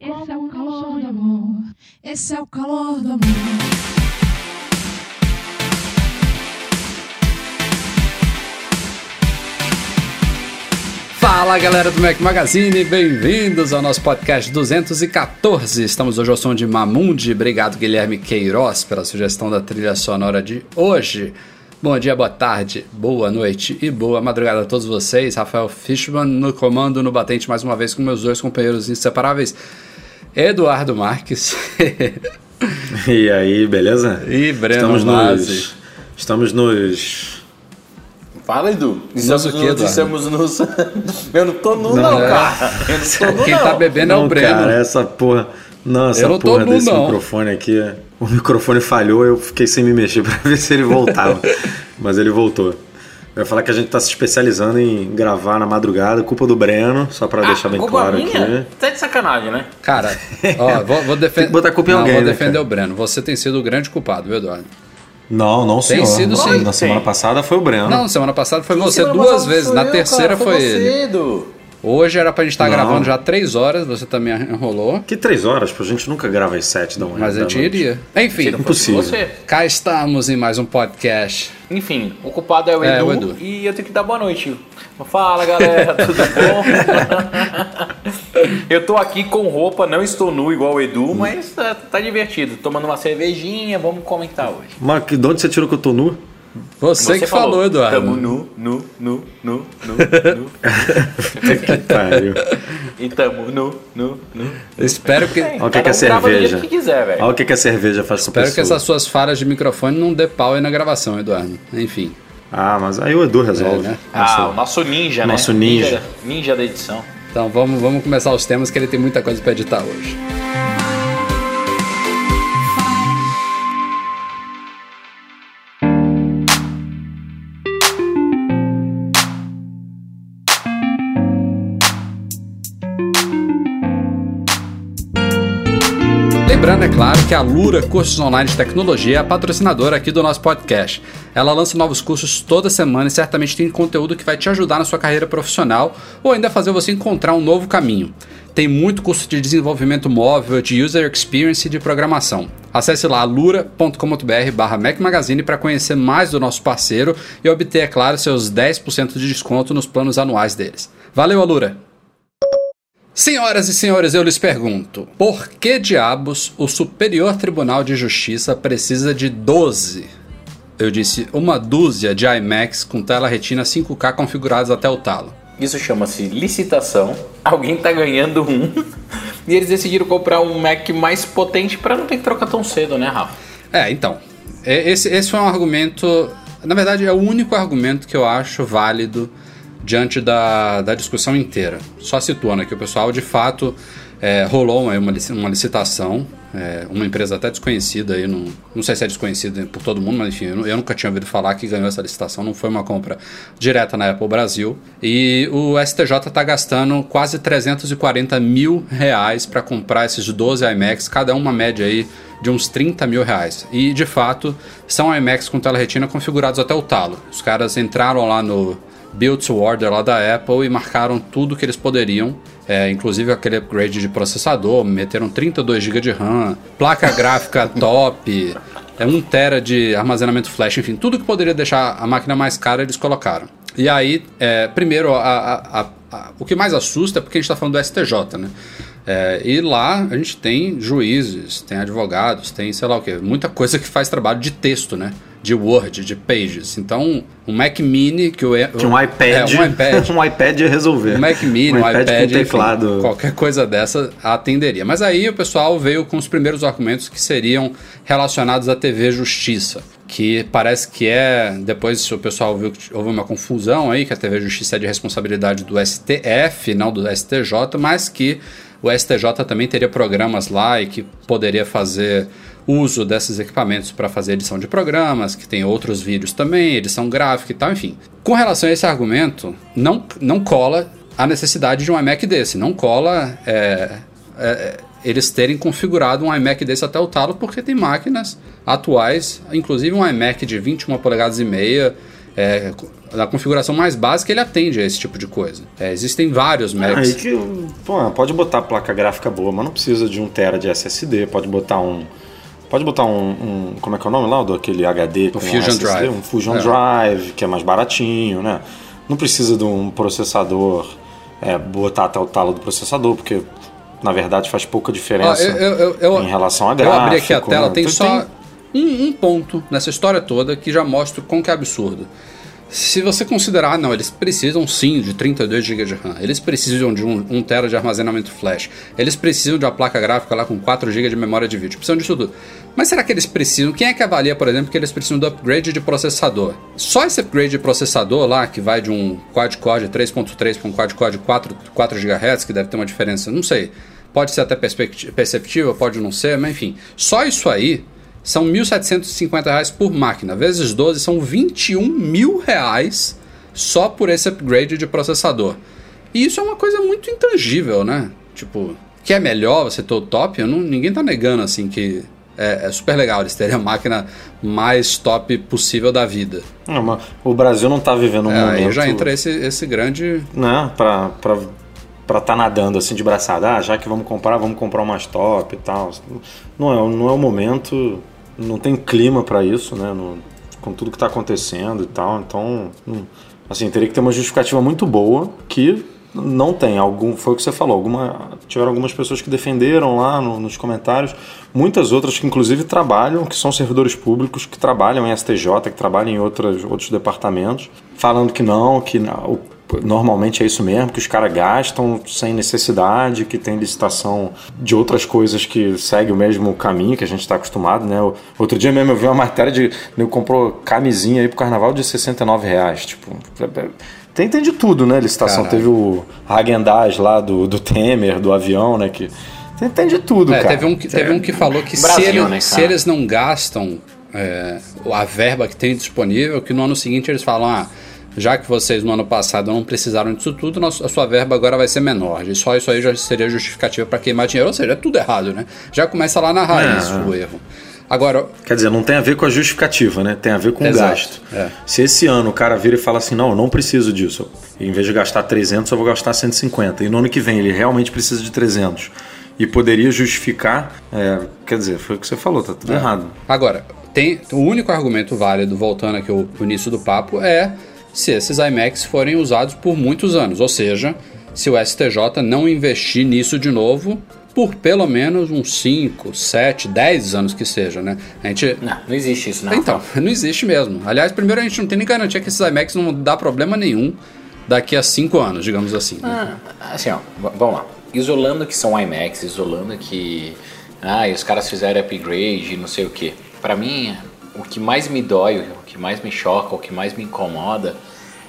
Esse é o calor do amor. Esse é o calor do amor. Fala galera do Mac Magazine, bem-vindos ao nosso podcast 214. Estamos hoje ao som de Mamundi. Obrigado, Guilherme Queiroz, pela sugestão da trilha sonora de hoje. Bom dia, boa tarde, boa noite e boa madrugada a todos vocês. Rafael Fishman no comando, no batente, mais uma vez com meus dois companheiros inseparáveis, Eduardo Marques. E aí, beleza? E Breno estamos Mazzi. nos, estamos nos. Fala, Edu. Nos o quê? Estamos nos... Eu não tô nu, Não, não, é. cara. Eu não tô nu, Quem não. tá bebendo é o Breno. cara, essa porra. Não, essa Eu não porra desse não. microfone aqui. O microfone falhou, eu fiquei sem me mexer pra ver se ele voltava. Mas ele voltou. Eu ia falar que a gente tá se especializando em gravar na madrugada, culpa do Breno, só pra deixar bem claro minha? aqui. Tá de sacanagem, né? Cara, ó, vou, vou defender. Que botar culpa em não, alguém, vou né, defender cara? o Breno. Você tem sido o grande culpado, viu, Eduardo? Não, não, Tem senhor. sido, Na- sim. Na semana passada foi o Breno. Não, semana passada foi você Semana duas vezes. Na eu, terceira cara, foi você, ele. Edu. Hoje era pra gente estar Não. gravando já três horas, você também enrolou. Que três horas, pô, a gente nunca grava às sete da manhã. Mas a gente noite. iria. Enfim, fosse Impossível. você. cá estamos em mais um podcast. Enfim, o culpado é o É, Edu, o Edu. e eu tenho que dar boa noite. Fala, galera, tudo bom? eu tô aqui com roupa, não estou nu igual o Edu, mas tá, tá divertido. Tomando uma cervejinha, vamos comentar hoje. Mas de onde você tirou que eu tô nu? Você, que falou, Eduardo. Tamo nu, nu, nu, nu, nu, nu. que pariu. E tamo nu, nu, nu. Espero que, Olha o que, que é um cerveja. que quiser. Olha o que, que a cerveja faz com a espero que essas suas falhas de microfone não dê pau aí na gravação, Eduardo. Enfim. Ah, mas aí o Edu resolve. É, né? Ah, o nosso ninja, né? Nosso ninja. Ninja da edição. Então vamos, vamos começar os temas que ele tem muita coisa pra editar hoje. Lembrando, é claro, que a Lura Cursos Online de Tecnologia é a patrocinadora aqui do nosso podcast. Ela lança novos cursos toda semana e certamente tem conteúdo que vai te ajudar na sua carreira profissional ou ainda fazer você encontrar um novo caminho. Tem muito curso de desenvolvimento móvel, de user experience e de programação. Acesse lá lura.com.br barra Mac Magazine para conhecer mais do nosso parceiro e obter, é claro, seus 10% de desconto nos planos anuais deles. Valeu, Alura! Senhoras e senhores, eu lhes pergunto: por que diabos o Superior Tribunal de Justiça precisa de 12? Eu disse uma dúzia de iMacs com tela retina 5K configurados até o talo. Isso chama-se licitação. Alguém tá ganhando um. E eles decidiram comprar um Mac mais potente pra não ter que trocar tão cedo, né, Rafa? É, então. Esse, esse foi um argumento. Na verdade, é o único argumento que eu acho válido diante da, da discussão inteira. Só situando aqui, o pessoal de fato é, rolou uma, uma lici- uma licitação. é, uma empresa até desconhecida aí, não, não sei se é desconhecida por todo mundo, mas enfim, eu, eu nunca tinha ouvido falar que ganhou essa licitação, não foi uma compra direta na Apple Brasil. E o STJ está gastando quase 340 mil reais para comprar esses 12 iMacs, cada uma média aí de uns 30 mil reais. E de fato, são iMacs com tela retina configurados até o talo. Os caras entraram lá no Build to Order lá da Apple e marcaram tudo que eles poderiam. É, inclusive aquele upgrade de processador, meteram 32 GB de RAM, placa gráfica top, é 1 tera de armazenamento flash, enfim, tudo que poderia deixar a máquina mais cara eles colocaram. E aí, é, primeiro, a- a- a- o que mais assusta é porque a gente está falando do STJ, né? É, e lá a gente tem juízes, tem advogados, tem sei lá o que, muita coisa que faz trabalho de texto, né? De Word, de Pages. Então, um Mac Mini que o Que um iPad, é, um iPad, um iPad ia resolver. um Mac Mini, um, iPad, com enfim, teclado. qualquer coisa dessa atenderia. Mas aí o pessoal veio com os primeiros argumentos que seriam relacionados à TV Justiça. que parece que é. Depois o pessoal viu que houve uma confusão aí, que a TV Justiça é de responsabilidade do STF, não do STJ, mas que o STJ também teria programas lá e que poderia fazer uso desses equipamentos para fazer edição de programas, que tem outros vídeos também, edição gráfica e tal, enfim. Com relação a esse argumento, não, não cola a necessidade de um iMac desse, não cola é, é, eles terem configurado um iMac desse até o talo, porque tem máquinas atuais, inclusive um iMac de 21 polegadas e meia, é, na configuração mais básica ele atende a esse tipo de coisa. É, existem vários Macs. Aí que, pô, pode botar placa gráfica boa, mas não precisa de um tera de SSD, pode botar um Pode botar um, um, Como é que é o nome lá? Do aquele HD o Fusion SSD? Drive. Um Fusion é. Drive, que é mais baratinho, né? Não precisa de um processador, é, botar até o talo do processador, porque na verdade faz pouca diferença ah, eu, eu, eu, em relação a gráfico. Eu abri aqui a tela, né? tem então, só tem... Um, um, ponto nessa história toda que já mostra o quão que é absurdo. Se você considerar, não, eles precisam sim de 32 GB de RAM, eles precisam de 1, 1 TB de armazenamento flash, eles precisam de uma placa gráfica lá com 4 GB de memória de vídeo, precisam disso tudo. Mas será que eles precisam? Quem é que avalia, por exemplo, que eles precisam do upgrade de processador? Só esse upgrade de processador lá, que vai de um quad-core 3.3 para um quad-core 4, 4 GHz, que deve ter uma diferença, não sei. Pode ser até perceptível, pode não ser, mas enfim. Só isso aí são R$ 1.750 por máquina, vezes 12 são 21 mil reais só por esse upgrade de processador. E isso é uma coisa muito intangível, né? Tipo, que é melhor você ter o top, não, ninguém tá negando assim que é, é, super legal eles terem a máquina mais top possível da vida. Não, o Brasil não tá vivendo um é, momento... Aí já entra esse, esse grande... Né, pra, pra, pra tá nadando assim de braçada. Ah, já que vamos comprar, vamos comprar o mais top e tal. Não é, não é o momento não tem clima para isso, né? No, com tudo que está acontecendo e tal. Então, hum, assim, teria que ter uma justificativa muito boa que não tem. Algum, foi o que você falou. Alguma, tiveram algumas pessoas que defenderam lá no, nos comentários, muitas outras que inclusive trabalham, que são servidores públicos, que trabalham em STJ, que trabalham em outras, outros departamentos, falando que não, que o normalmente é isso mesmo, que os caras gastam sem necessidade, que tem licitação de outras coisas que segue o mesmo caminho que a gente está acostumado, né? Outro dia mesmo eu vi uma matéria de. Eu comprou camisinha aí pro carnaval de 69 reais. Tipo. Tem, tem de tudo, né? Licitação. Caralho. Teve o Hagendaz lá do, do Temer, do avião, né? Que, tem, tem de tudo, é, cara. Teve um, que, teve um que falou que Brasil, se, ele, né, se eles não gastam é, a verba que tem disponível, que no ano seguinte eles falam, ah, já que vocês no ano passado não precisaram disso tudo, a sua verba agora vai ser menor. Só isso aí já seria justificativa para queimar dinheiro. Ou seja, é tudo errado, né? Já começa lá na raiz é, o erro. Agora, Quer dizer, não tem a ver com a justificativa, né? Tem a ver com exato, o gasto. É. Se esse ano o cara vira e fala assim, não, eu não preciso disso. Em vez de gastar 300, eu vou gastar 150. E no ano que vem ele realmente precisa de 300. E poderia justificar, é, quer dizer, foi o que você falou, tá tudo é. errado. Agora, tem o único argumento válido, voltando aqui ao início do papo, é se esses iMacs forem usados por muitos anos, ou seja, se o STJ não investir nisso de novo por pelo menos uns 5, 7, 10 anos que seja, né? A gente... Não, não existe isso, não. Então, não existe mesmo. Aliás, primeiro a gente não tem nem garantia que esses iMacs não dá problema nenhum daqui a 5 anos, digamos assim. Né? Ah, assim, ó, vamos lá. Isolando que são iMacs, isolando que ah, e os caras fizeram upgrade, não sei o que. Para mim, o que mais me dói, o que mais me choca, o que mais me incomoda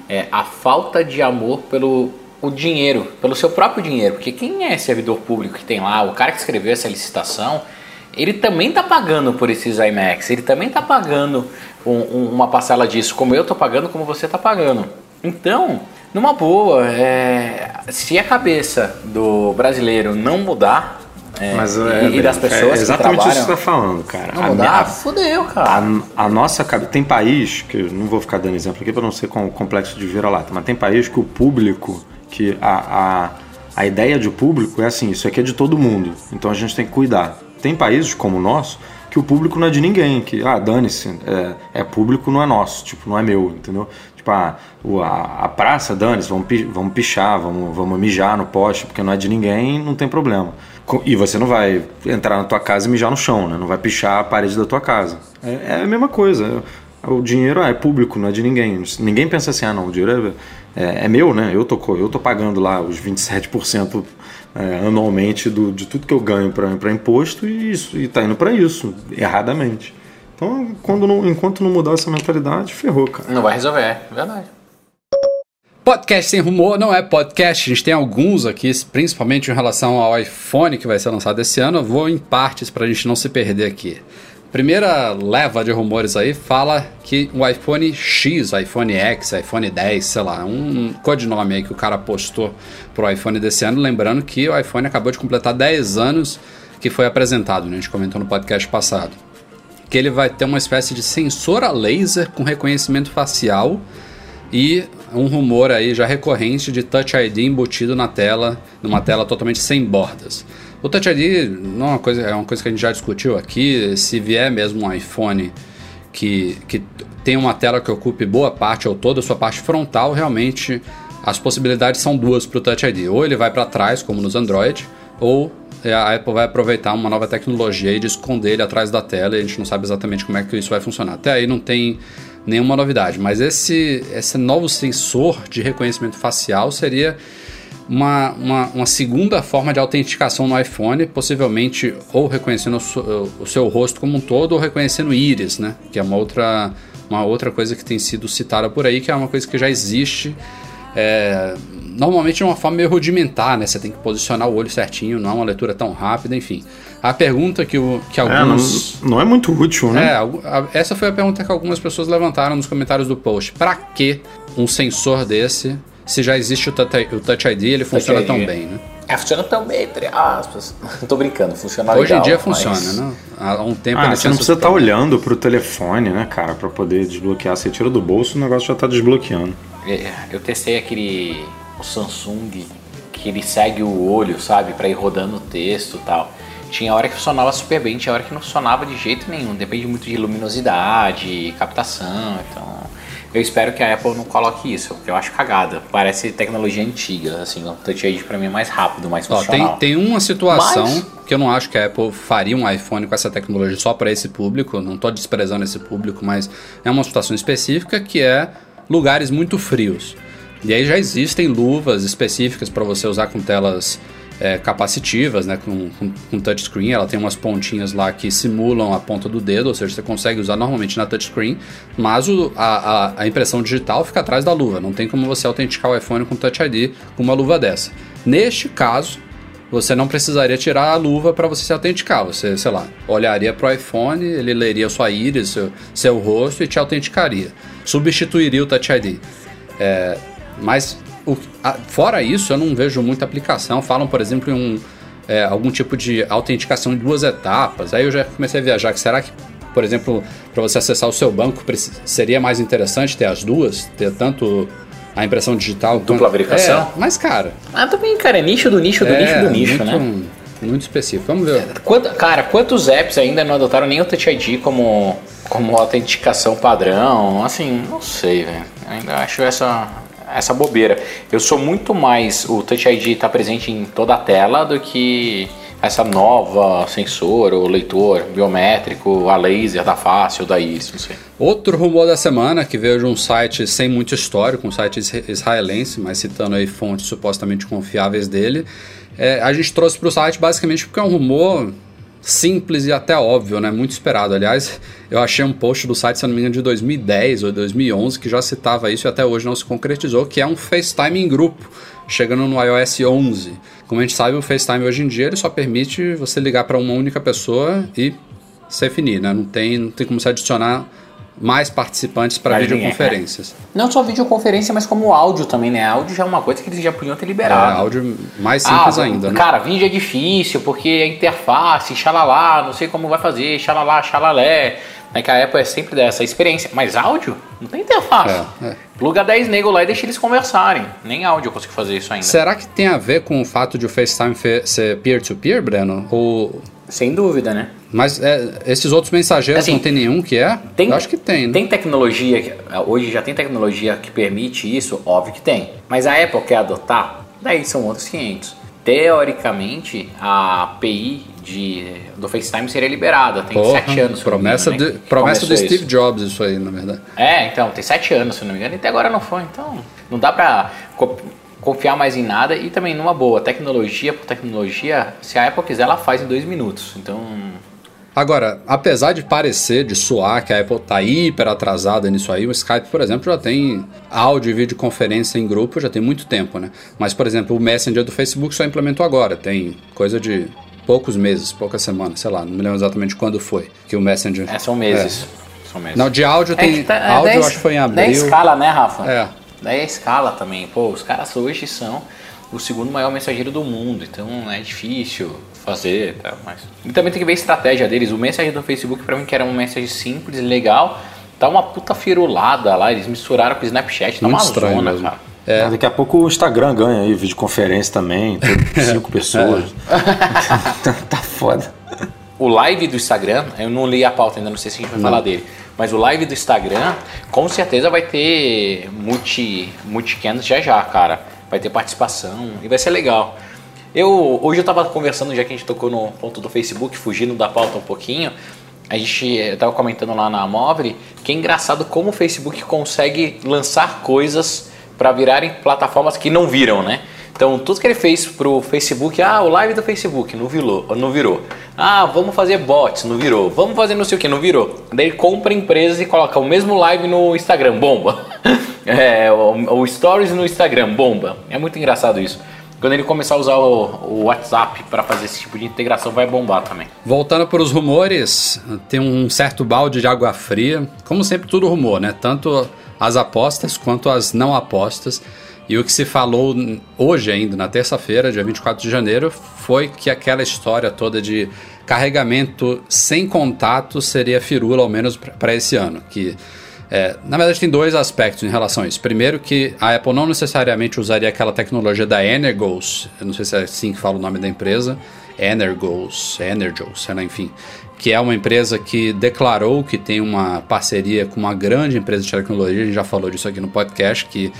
é a falta de amor pelo o dinheiro, pelo seu próprio dinheiro. Porque quem é servidor público que tem lá, o cara que escreveu essa licitação, ele também está pagando por esses IMAX, ele também está pagando um, um, uma parcela disso, como eu estou pagando, como você está pagando. Então, numa boa, é, se a cabeça do brasileiro não mudar, é, Mas, é, e, e, das pessoas é exatamente que isso que você está falando, cara. Não, a, dá, a, fudeu, cara. A, a nossa tem país que eu não vou ficar dando exemplo aqui para não ser com complexo de vira-lata, mas tem país que o público, que a, a, a ideia de público é assim, isso aqui é de todo mundo, então a gente tem que cuidar. Tem países como o nosso que o público não é de ninguém, que ah dane-se, é, é público, não é nosso, tipo não é meu, entendeu? Tipo, a, a, a praça, dane-se, vamos, vamos pichar, vamos, vamos mijar no poste, porque não é de ninguém, não tem problema. E você não vai entrar na tua casa e mijar no chão, né? Não vai pichar a parede da tua casa. É, é a mesma coisa. O dinheiro ah, é público, não é de ninguém. Ninguém pensa assim, ah não, o dinheiro é, é, é meu, né? Eu tô, eu tô pagando lá os 27% é, anualmente do, de tudo que eu ganho para imposto e isso e tá indo para isso, erradamente. Então, quando não, enquanto não mudar essa mentalidade, ferrou, cara. Não vai resolver, é verdade. Podcast sem rumor não é podcast, a gente tem alguns aqui, principalmente em relação ao iPhone que vai ser lançado esse ano. Eu vou em partes para a gente não se perder aqui. Primeira leva de rumores aí fala que o iPhone X, iPhone X, iPhone 10, sei lá, um codinome aí que o cara postou pro iPhone desse ano, lembrando que o iPhone acabou de completar 10 anos que foi apresentado, né? a gente comentou no podcast passado. Que ele vai ter uma espécie de sensor a laser com reconhecimento facial e um rumor aí já recorrente de Touch ID embutido na tela, numa tela totalmente sem bordas. O Touch ID não é uma coisa, é uma coisa que a gente já discutiu aqui. Se vier mesmo um iPhone que, que tem uma tela que ocupe boa parte ou toda a sua parte frontal, realmente as possibilidades são duas para o Touch ID. Ou ele vai para trás, como nos Android, ou a Apple vai aproveitar uma nova tecnologia e de esconder ele atrás da tela e a gente não sabe exatamente como é que isso vai funcionar. Até aí não tem nenhuma novidade. Mas esse, esse novo sensor de reconhecimento facial seria uma, uma, uma, segunda forma de autenticação no iPhone, possivelmente ou reconhecendo o, o, seu rosto como um todo ou reconhecendo íris, né? Que é uma outra, uma outra coisa que tem sido citada por aí, que é uma coisa que já existe. É, normalmente de uma forma meio rudimentar, né? Você tem que posicionar o olho certinho, não é uma leitura tão rápida, enfim. A pergunta que, o, que alguns. É, não, não, é muito útil, né? É, a, essa foi a pergunta que algumas pessoas levantaram nos comentários do post. Para que um sensor desse, se já existe o Touch, o touch ID ele funciona ID. tão bem, né? É, funciona tão bem, entre aspas. Não tô brincando, funciona Hoje legal, em dia mas... funciona, né? Há um tempo ah, você não precisa estar tá olhando pro telefone, né, cara, para poder desbloquear. Você tira do bolso, o negócio já tá desbloqueando. É, eu testei aquele o Samsung que ele segue o olho, sabe, para ir rodando o texto e tal. Tinha hora que funcionava super bem, tinha hora que não funcionava de jeito nenhum. Depende muito de luminosidade, captação. Então, eu espero que a Apple não coloque isso, porque eu acho cagada. Parece tecnologia antiga, assim, o Touch ID para mim é mais rápido, mais funcional. Ó, tem, tem uma situação Mas... que eu não acho que a Apple faria um iPhone com essa tecnologia só para esse público. Não estou desprezando esse público, mas é uma situação específica que é lugares muito frios. E aí já existem luvas específicas para você usar com telas é, capacitivas, né, com, com, com, touchscreen. Ela tem umas pontinhas lá que simulam a ponta do dedo, ou seja, você consegue usar normalmente na touchscreen, mas o, a, a, a, impressão digital fica atrás da luva. Não tem como você autenticar o iPhone com Touch ID com uma luva dessa. Neste caso, você não precisaria tirar a luva para você se autenticar. Você, sei lá, olharia para o iPhone, ele leria sua íris, seu, seu rosto e te autenticaria. Substituiria o Touch ID. É, mas o, a, fora isso, eu não vejo muita aplicação. Falam, por exemplo, em um, é, algum tipo de autenticação em duas etapas. Aí eu já comecei a viajar. Será que, por exemplo, para você acessar o seu banco, seria mais interessante ter as duas? Ter tanto a impressão digital. Dupla quanto... verificação? É, mas, cara. Ah, também, cara, é nicho do nicho do é, nicho do nicho, muito, né? Muito específico. Vamos ver. Quanto, cara, quantos apps ainda não adotaram nem o Touch ID como, como autenticação padrão? Assim, não sei, velho. Ainda acho essa essa bobeira. Eu sou muito mais o Touch ID estar tá presente em toda a tela do que essa nova sensor ou leitor biométrico, a laser da face ou da íris, não sei. Outro rumor da semana que veio de um site sem muito histórico, um site israelense, mas citando aí fontes supostamente confiáveis dele, é, a gente trouxe para o site basicamente porque é um rumor simples e até óbvio, né? Muito esperado. Aliás, eu achei um post do site, se não me engano, de 2010 ou 2011 que já citava isso e até hoje não se concretizou, que é um FaceTime em grupo, chegando no iOS 11. Como a gente sabe, o FaceTime hoje em dia ele só permite você ligar para uma única pessoa e se definir, né? Não tem, não tem como se adicionar mais participantes para videoconferências. É. Não só videoconferência, mas como áudio também, né? Áudio já é uma coisa que eles já podiam ter liberado. É, áudio mais simples ah, ainda, né? Cara, vídeo é difícil, porque a interface, xalala, não sei como vai fazer, xalala, xalalé. Né, que a Apple é sempre dessa experiência. Mas áudio? Não tem interface. É, é. Pluga 10 negros lá e deixa eles conversarem. Nem áudio eu consigo fazer isso ainda. Será que tem a ver com o fato de o FaceTime ser peer-to-peer, -peer, Breno? Ou sem dúvida, né? Mas é, esses outros mensageiros assim, não tem nenhum que é? Tem, Eu acho que tem. Né? Tem tecnologia, hoje já tem tecnologia que permite isso? Óbvio que tem. Mas a Apple quer adotar? Daí são outros 500. Teoricamente, a API de, do FaceTime seria liberada. Tem Porra, sete anos. Promessa, engano, de, né, promessa do Steve isso. Jobs, isso aí, na verdade. É, então, tem sete anos, se não me engano, e até agora não foi. Então, não dá pra confiar mais em nada e também numa boa, tecnologia por tecnologia, se a Apple quiser, ela faz em dois minutos. Então, Agora, apesar de parecer, de soar que a Apple tá hiper atrasada nisso aí, o Skype, por exemplo, já tem áudio e videoconferência em grupo já tem muito tempo, né? Mas, por exemplo, o Messenger do Facebook só implementou agora, tem coisa de poucos meses, poucas semanas, sei lá, não me lembro exatamente quando foi que o Messenger... É, são meses. São meses. Não, de áudio É tem... tá- é, áudio daí- eu acho que foi em abril. Daí escala, né, Rafa? É. Daí a escala também. Pô, os caras hoje são o segundo maior mensageiro do mundo, então é difícil fazer, tá? Mas... E também tem que ver a estratégia deles. O mensagem do Facebook, pra mim, que era uma mensagem simples, legal, tá uma puta firulada lá. Eles misturaram com o Snapchat, tá Muito uma estranho zona, mesmo. cara. É. Daqui a pouco o Instagram ganha aí, videoconferência também, cinco pessoas. tá, tá foda. O live do Instagram, eu não li a pauta ainda, não sei se a gente vai falar dele. Mas o live do Instagram, com certeza vai ter multi, multicams já já, cara. Vai ter participação e vai ser legal. Eu, hoje eu tava conversando, já que a gente tocou no ponto do Facebook, fugindo da pauta um pouquinho. A gente eu tava comentando lá na Mobile que é engraçado como o Facebook consegue lançar coisas para virarem plataformas que não viram, né? Então, tudo que ele fez pro Facebook, ah, o live do Facebook, não virou, não virou. Ah, vamos fazer bots, não virou. Vamos fazer não sei o que, não virou. Daí ele compra empresas e coloca o mesmo live no Instagram, bomba. É, o, o Stories no Instagram, bomba. É muito engraçado isso. Quando ele começar a usar o, o WhatsApp para fazer esse tipo de integração, vai bombar também. Voltando para os rumores, tem um certo balde de água fria. Como sempre, tudo rumor, né? Tanto as apostas quanto as não apostas. E o que se falou hoje ainda, na terça-feira, dia 24 de janeiro, foi que aquela história toda de carregamento sem contato seria firula, ao menos para esse ano. Que, é, na verdade, tem dois aspectos em relação a isso. Primeiro, que a Apple não necessariamente usaria aquela tecnologia da Energos, eu não sei se é assim que fala o nome da empresa, Energos, Energos, enfim, que é uma empresa que declarou que tem uma parceria com uma grande empresa de tecnologia, a gente já falou disso aqui no podcast, que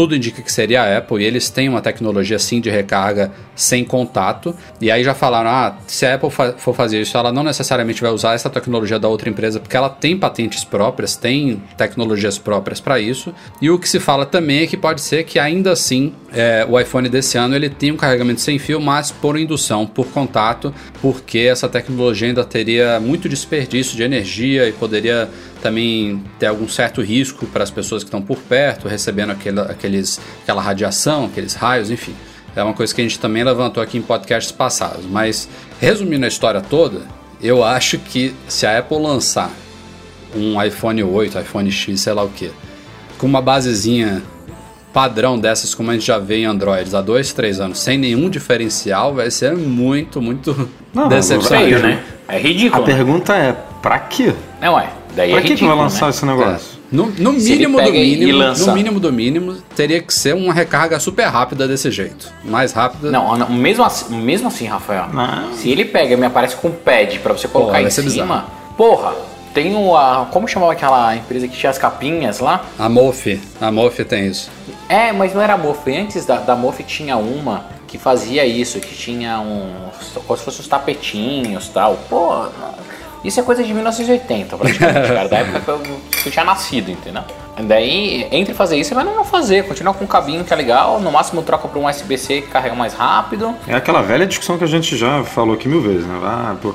tudo indica que seria a Apple, e eles têm uma tecnologia sim de recarga sem contato. E aí já falaram: ah, se a Apple fa for fazer isso, ela não necessariamente vai usar essa tecnologia da outra empresa, porque ela tem patentes próprias, tem tecnologias próprias para isso. E o que se fala também é que pode ser que ainda assim é, o iPhone desse ano ele tenha um carregamento sem fio, mas por indução, por contato, porque essa tecnologia ainda teria muito desperdício de energia e poderia também ter algum certo risco para as pessoas que estão por perto, recebendo aquela, aqueles, aquela radiação, aqueles raios, enfim. É uma coisa que a gente também levantou aqui em podcasts passados. Mas, resumindo a história toda, eu acho que se a Apple lançar um iPhone 8, iPhone X, sei lá o que, com uma basezinha padrão dessas como a gente já vê em Androids há dois, três anos, sem nenhum diferencial, vai ser muito, muito Não, decepcionante. Feio, né? É A ridículo. né? pergunta é, pra quê? Não é. Daí Pra é que, que ridículo, vai lançar né? esse negócio? No, no ele mínimo do e mínimo, lança- no mínimo do mínimo, teria que ser uma recarga super rápida desse jeito. Mais rápida. Não, não, mesmo assim, mesmo assim, Rafael, Não. se ele pega e me aparece com um pad pra você colocar Porra, em cima, bizarro. porra, tem o, a, como chamava aquela empresa que tinha as capinhas lá? A Mofi, a Mofi tem isso. É, mas não era a Mof, antes da, da Mof tinha uma que fazia isso, que tinha um, como se fossem os tapetinhos e tal, pô, isso é coisa de 1980 praticamente, cara, da época que eu, eu tinha nascido, entendeu? Daí, entre fazer isso, vai não fazer, continua com o cabinho que é legal, no máximo troca pra um USB-C que carrega mais rápido, É aquela velha discussão que a gente já falou aqui mil vezes, né? Ah, pô,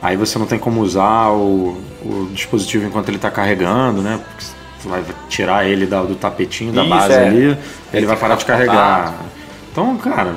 aí você não tem como usar o, o dispositivo enquanto ele está carregando, né? Porque você vai tirar ele da- do tapetinho, da Isso, base é. ali, Ele ele vai parar de carregar. Então, cara,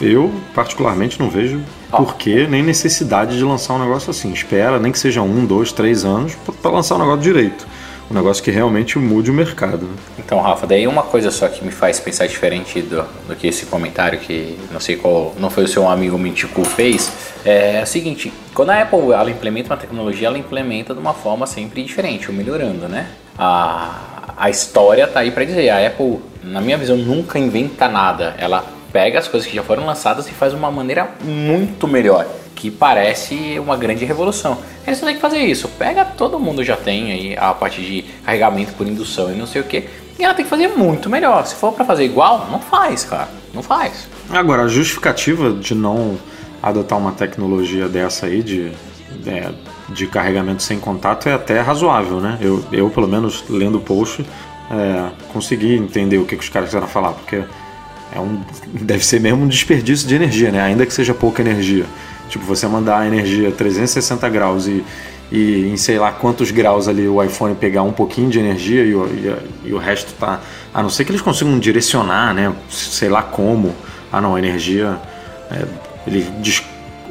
eu particularmente não vejo. Porquê nem necessidade de lançar um negócio assim. Espera, nem que seja um, dois, três anos, para lançar um negócio direito. Um negócio que realmente mude o mercado. né? Então, Rafa, daí uma coisa só que me faz pensar diferente do, do que esse comentário que não sei qual, não foi o seu amigo Mintico fez, é, o seguinte, quando a Apple ela implementa uma tecnologia, ela implementa de uma forma sempre diferente, ou melhorando, né? A, a história tá aí para dizer, a Apple, na minha visão, nunca inventa nada, ela pega as coisas que já foram lançadas e faz de uma maneira muito melhor, que parece uma grande revolução. Eles não têm que fazer isso. Pega, todo mundo já tem aí a parte de carregamento por indução e não sei o que, e ela tem que fazer muito melhor. Se for para fazer igual, não faz, cara. Não faz. Agora, a justificativa de não adotar uma tecnologia dessa aí de, é, de carregamento sem contato é até razoável, né? Eu, eu pelo menos, lendo o post, é, consegui entender o que, que os caras quiseram falar, porque é um, deve ser mesmo um desperdício de energia, né? Ainda que seja pouca energia. Tipo, você mandar a energia 360 graus e, e em sei lá quantos graus ali o iPhone pegar um pouquinho de energia e o, e, e o resto tá. A não ser que eles consigam direcionar, né? Sei lá como. Ah, não, a energia. É, ele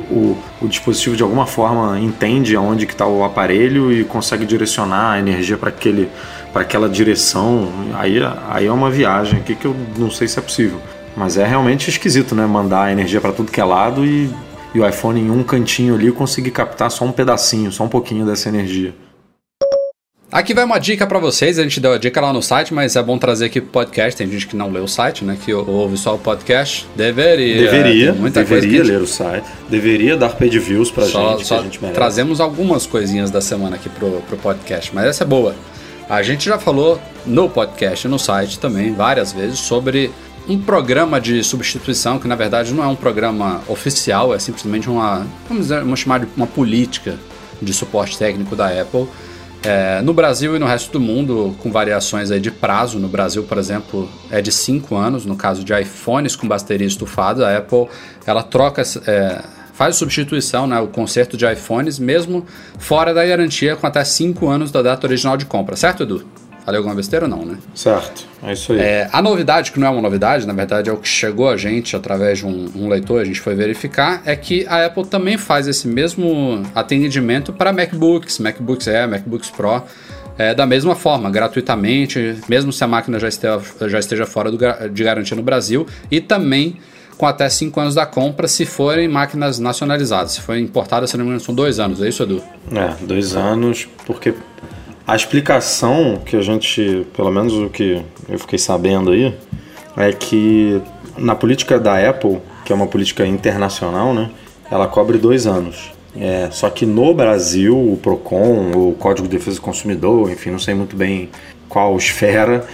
o, o, dispositivo de alguma forma entende aonde que está o aparelho e consegue direcionar a energia para aquele para aquela direção. Aí aí é uma viagem aqui que eu não sei se é possível. Mas é realmente esquisito né? Mandar energia para tudo que é lado e, e o iPhone em um cantinho ali conseguir captar só um pedacinho só um pouquinho dessa energia Aqui vai uma dica para vocês, a gente deu a dica lá no site, mas é bom trazer aqui pro podcast. Tem gente que não lê o site, né? Que ouve só o podcast. Deveria. Deveria, deveria gente... ler o site. Deveria dar page views pra só, gente, só gente. Trazemos algumas coisinhas da semana aqui pro, pro podcast, mas essa é boa. A gente já falou no podcast, no site também, várias vezes, sobre um programa de substituição que na verdade não é um programa oficial, é simplesmente uma, vamos, dizer, vamos chamar de uma política de suporte técnico da Apple é, no Brasil e no resto do mundo, com variações aí de prazo. No Brasil, por exemplo, é de 5 anos. No caso de iPhones com bateria estufada, a Apple ela troca, é, faz substituição, né, o conserto de iPhones, mesmo fora da garantia, com até 5 anos da data original de compra. Certo, Edu? Falei alguma besteira ou não, né? Certo, é isso aí. É, a novidade, que não é uma novidade, na verdade é o que chegou a gente através de um, um leitor, a gente foi verificar, é que a Apple também faz esse mesmo atendimento para MacBooks, MacBooks Air, MacBooks Pro, é, da mesma forma, gratuitamente, mesmo se a máquina já esteja, já esteja fora do, de garantia no Brasil, e também com até 5 anos da compra, se forem máquinas nacionalizadas. Se for importada, se não me engano, são 2 anos, é isso, Edu? É, 2 anos, porque a explicação que a gente, pelo menos o que eu fiquei sabendo aí, é que na política da Apple, que é uma política internacional, né, ela cobre dois anos. É, só que no Brasil, o PROCON, o Código de Defesa do Consumidor, enfim, não sei muito bem qual esfera,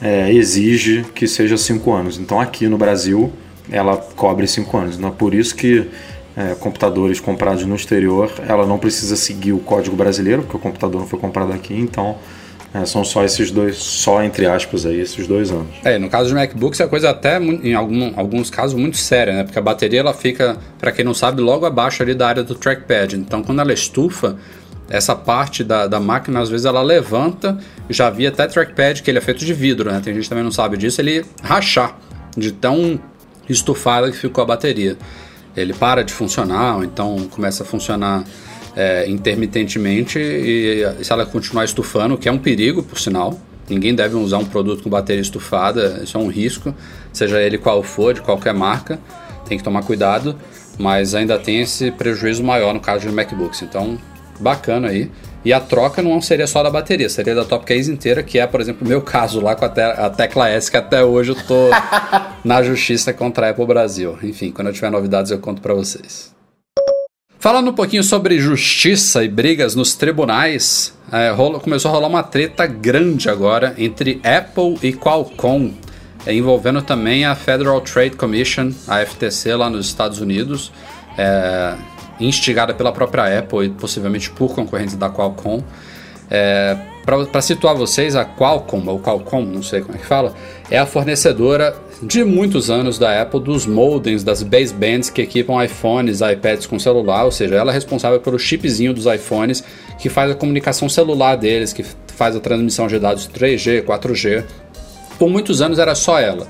é, exige que seja cinco anos. Então aqui no Brasil, ela cobre cinco anos. Então é por isso que é, computadores comprados no exterior, ela não precisa seguir o código brasileiro, porque o computador não foi comprado aqui, então é, são só esses dois, só entre aspas aí, esses dois anos. É, no caso de MacBooks é coisa até, em algum, alguns casos, muito séria, né? Porque a bateria ela fica, para quem não sabe, logo abaixo ali da área do trackpad. Então quando ela estufa, essa parte da, da máquina, às vezes ela levanta, já vi até trackpad, que ele é feito de vidro, né? Tem gente também não sabe disso, ele rachar de tão estufada que ficou a bateria ele para de funcionar, ou então começa a funcionar é, intermitentemente e, e se ela continuar estufando, que é um perigo, por sinal. Ninguém deve usar um produto com bateria estufada, isso é um risco, seja ele qual for, de qualquer marca, tem que tomar cuidado, mas ainda tem esse prejuízo maior no caso de MacBooks. Então, bacana aí. E a troca não seria só da bateria, seria da top case inteira, que é, por exemplo, o meu caso lá com a, te a tecla S, que até hoje eu tô na justiça contra a Apple Brasil. Enfim, quando eu tiver novidades eu conto para vocês. Falando um pouquinho sobre justiça e brigas nos tribunais, é, rola, começou a rolar uma treta grande agora entre Apple e Qualcomm, é, envolvendo também a Federal Trade Commission, a FTC, lá nos Estados Unidos. É, instigada pela própria Apple e possivelmente por concorrentes da Qualcomm. É, Para situar vocês, a Qualcomm, ou Qualcomm, não sei como é que fala, é a fornecedora de muitos anos da Apple dos modems das basebands que equipam iPhones, iPads com celular, ou seja, ela é responsável pelo chipzinho dos iPhones que faz a comunicação celular deles, que faz a transmissão de dados 3G, 4G. Por muitos anos era só ela.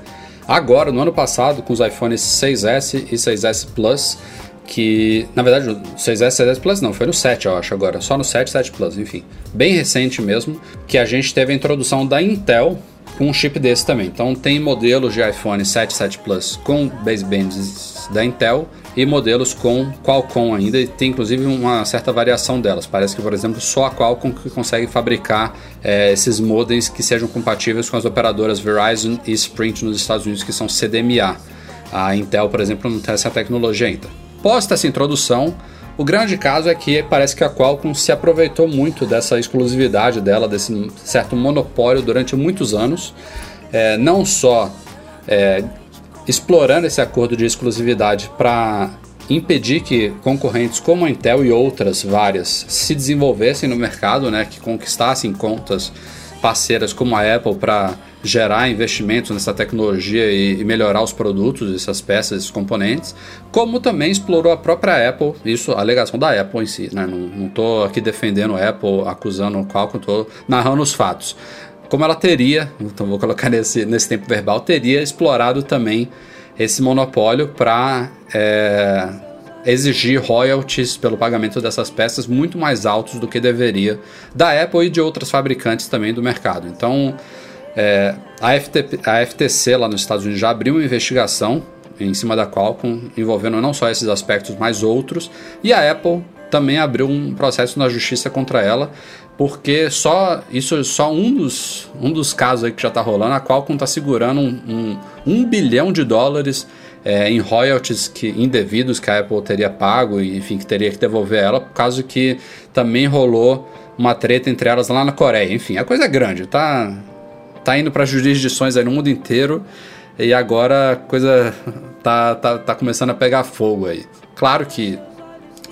Agora, no ano passado, com os iPhones 6S e 6S Plus, que na verdade o 6S, 6S Plus não, foi no 7 eu acho agora, só no 7, 7 Plus, enfim. Bem recente mesmo, que a gente teve a introdução da Intel com um chip desse também. Então tem modelos de iPhone 7, 7 Plus com basebands da Intel e modelos com Qualcomm ainda, e tem inclusive uma certa variação delas. Parece que, por exemplo, só a Qualcomm que consegue fabricar é, esses modems que sejam compatíveis com as operadoras Verizon e Sprint nos Estados Unidos, que são CDMA. A Intel, por exemplo, não tem essa tecnologia ainda. Posta essa introdução, o grande caso é que parece que a Qualcomm se aproveitou muito dessa exclusividade dela, desse certo monopólio durante muitos anos, é, não só é, explorando esse acordo de exclusividade para impedir que concorrentes como a Intel e outras várias se desenvolvessem no mercado, né, que conquistassem contas parceiras como a Apple para gerar investimentos nessa tecnologia e, e, melhorar os produtos, essas peças, esses componentes, como também explorou a própria Apple, isso a alegação da Apple em si, né? Não estou aqui defendendo a Apple, acusando o Qualcomm, estou narrando os fatos. Como ela teria, então vou colocar nesse, nesse tempo verbal, teria explorado também esse monopólio para é, exigir royalties pelo pagamento dessas peças muito mais altos do que deveria da Apple e de outras fabricantes também do mercado. Então, é, a, a FTC lá nos Estados Unidos já abriu uma investigação em cima da Qualcomm envolvendo não só esses aspectos, mas outros, e a Apple também abriu um processo na justiça contra ela, porque só isso é só um dos, um dos casos aí que já está rolando, a Qualcomm está segurando um, um, um bilhão de dólares é, em royalties que, indevidos que a Apple teria pago e enfim que teria que devolver ela, por causa que também rolou uma treta entre elas lá na Coreia. Enfim, a coisa é grande, tá, tá indo para jurisdições aí no mundo inteiro e agora a coisa tá, tá, tá começando a pegar fogo aí. Claro que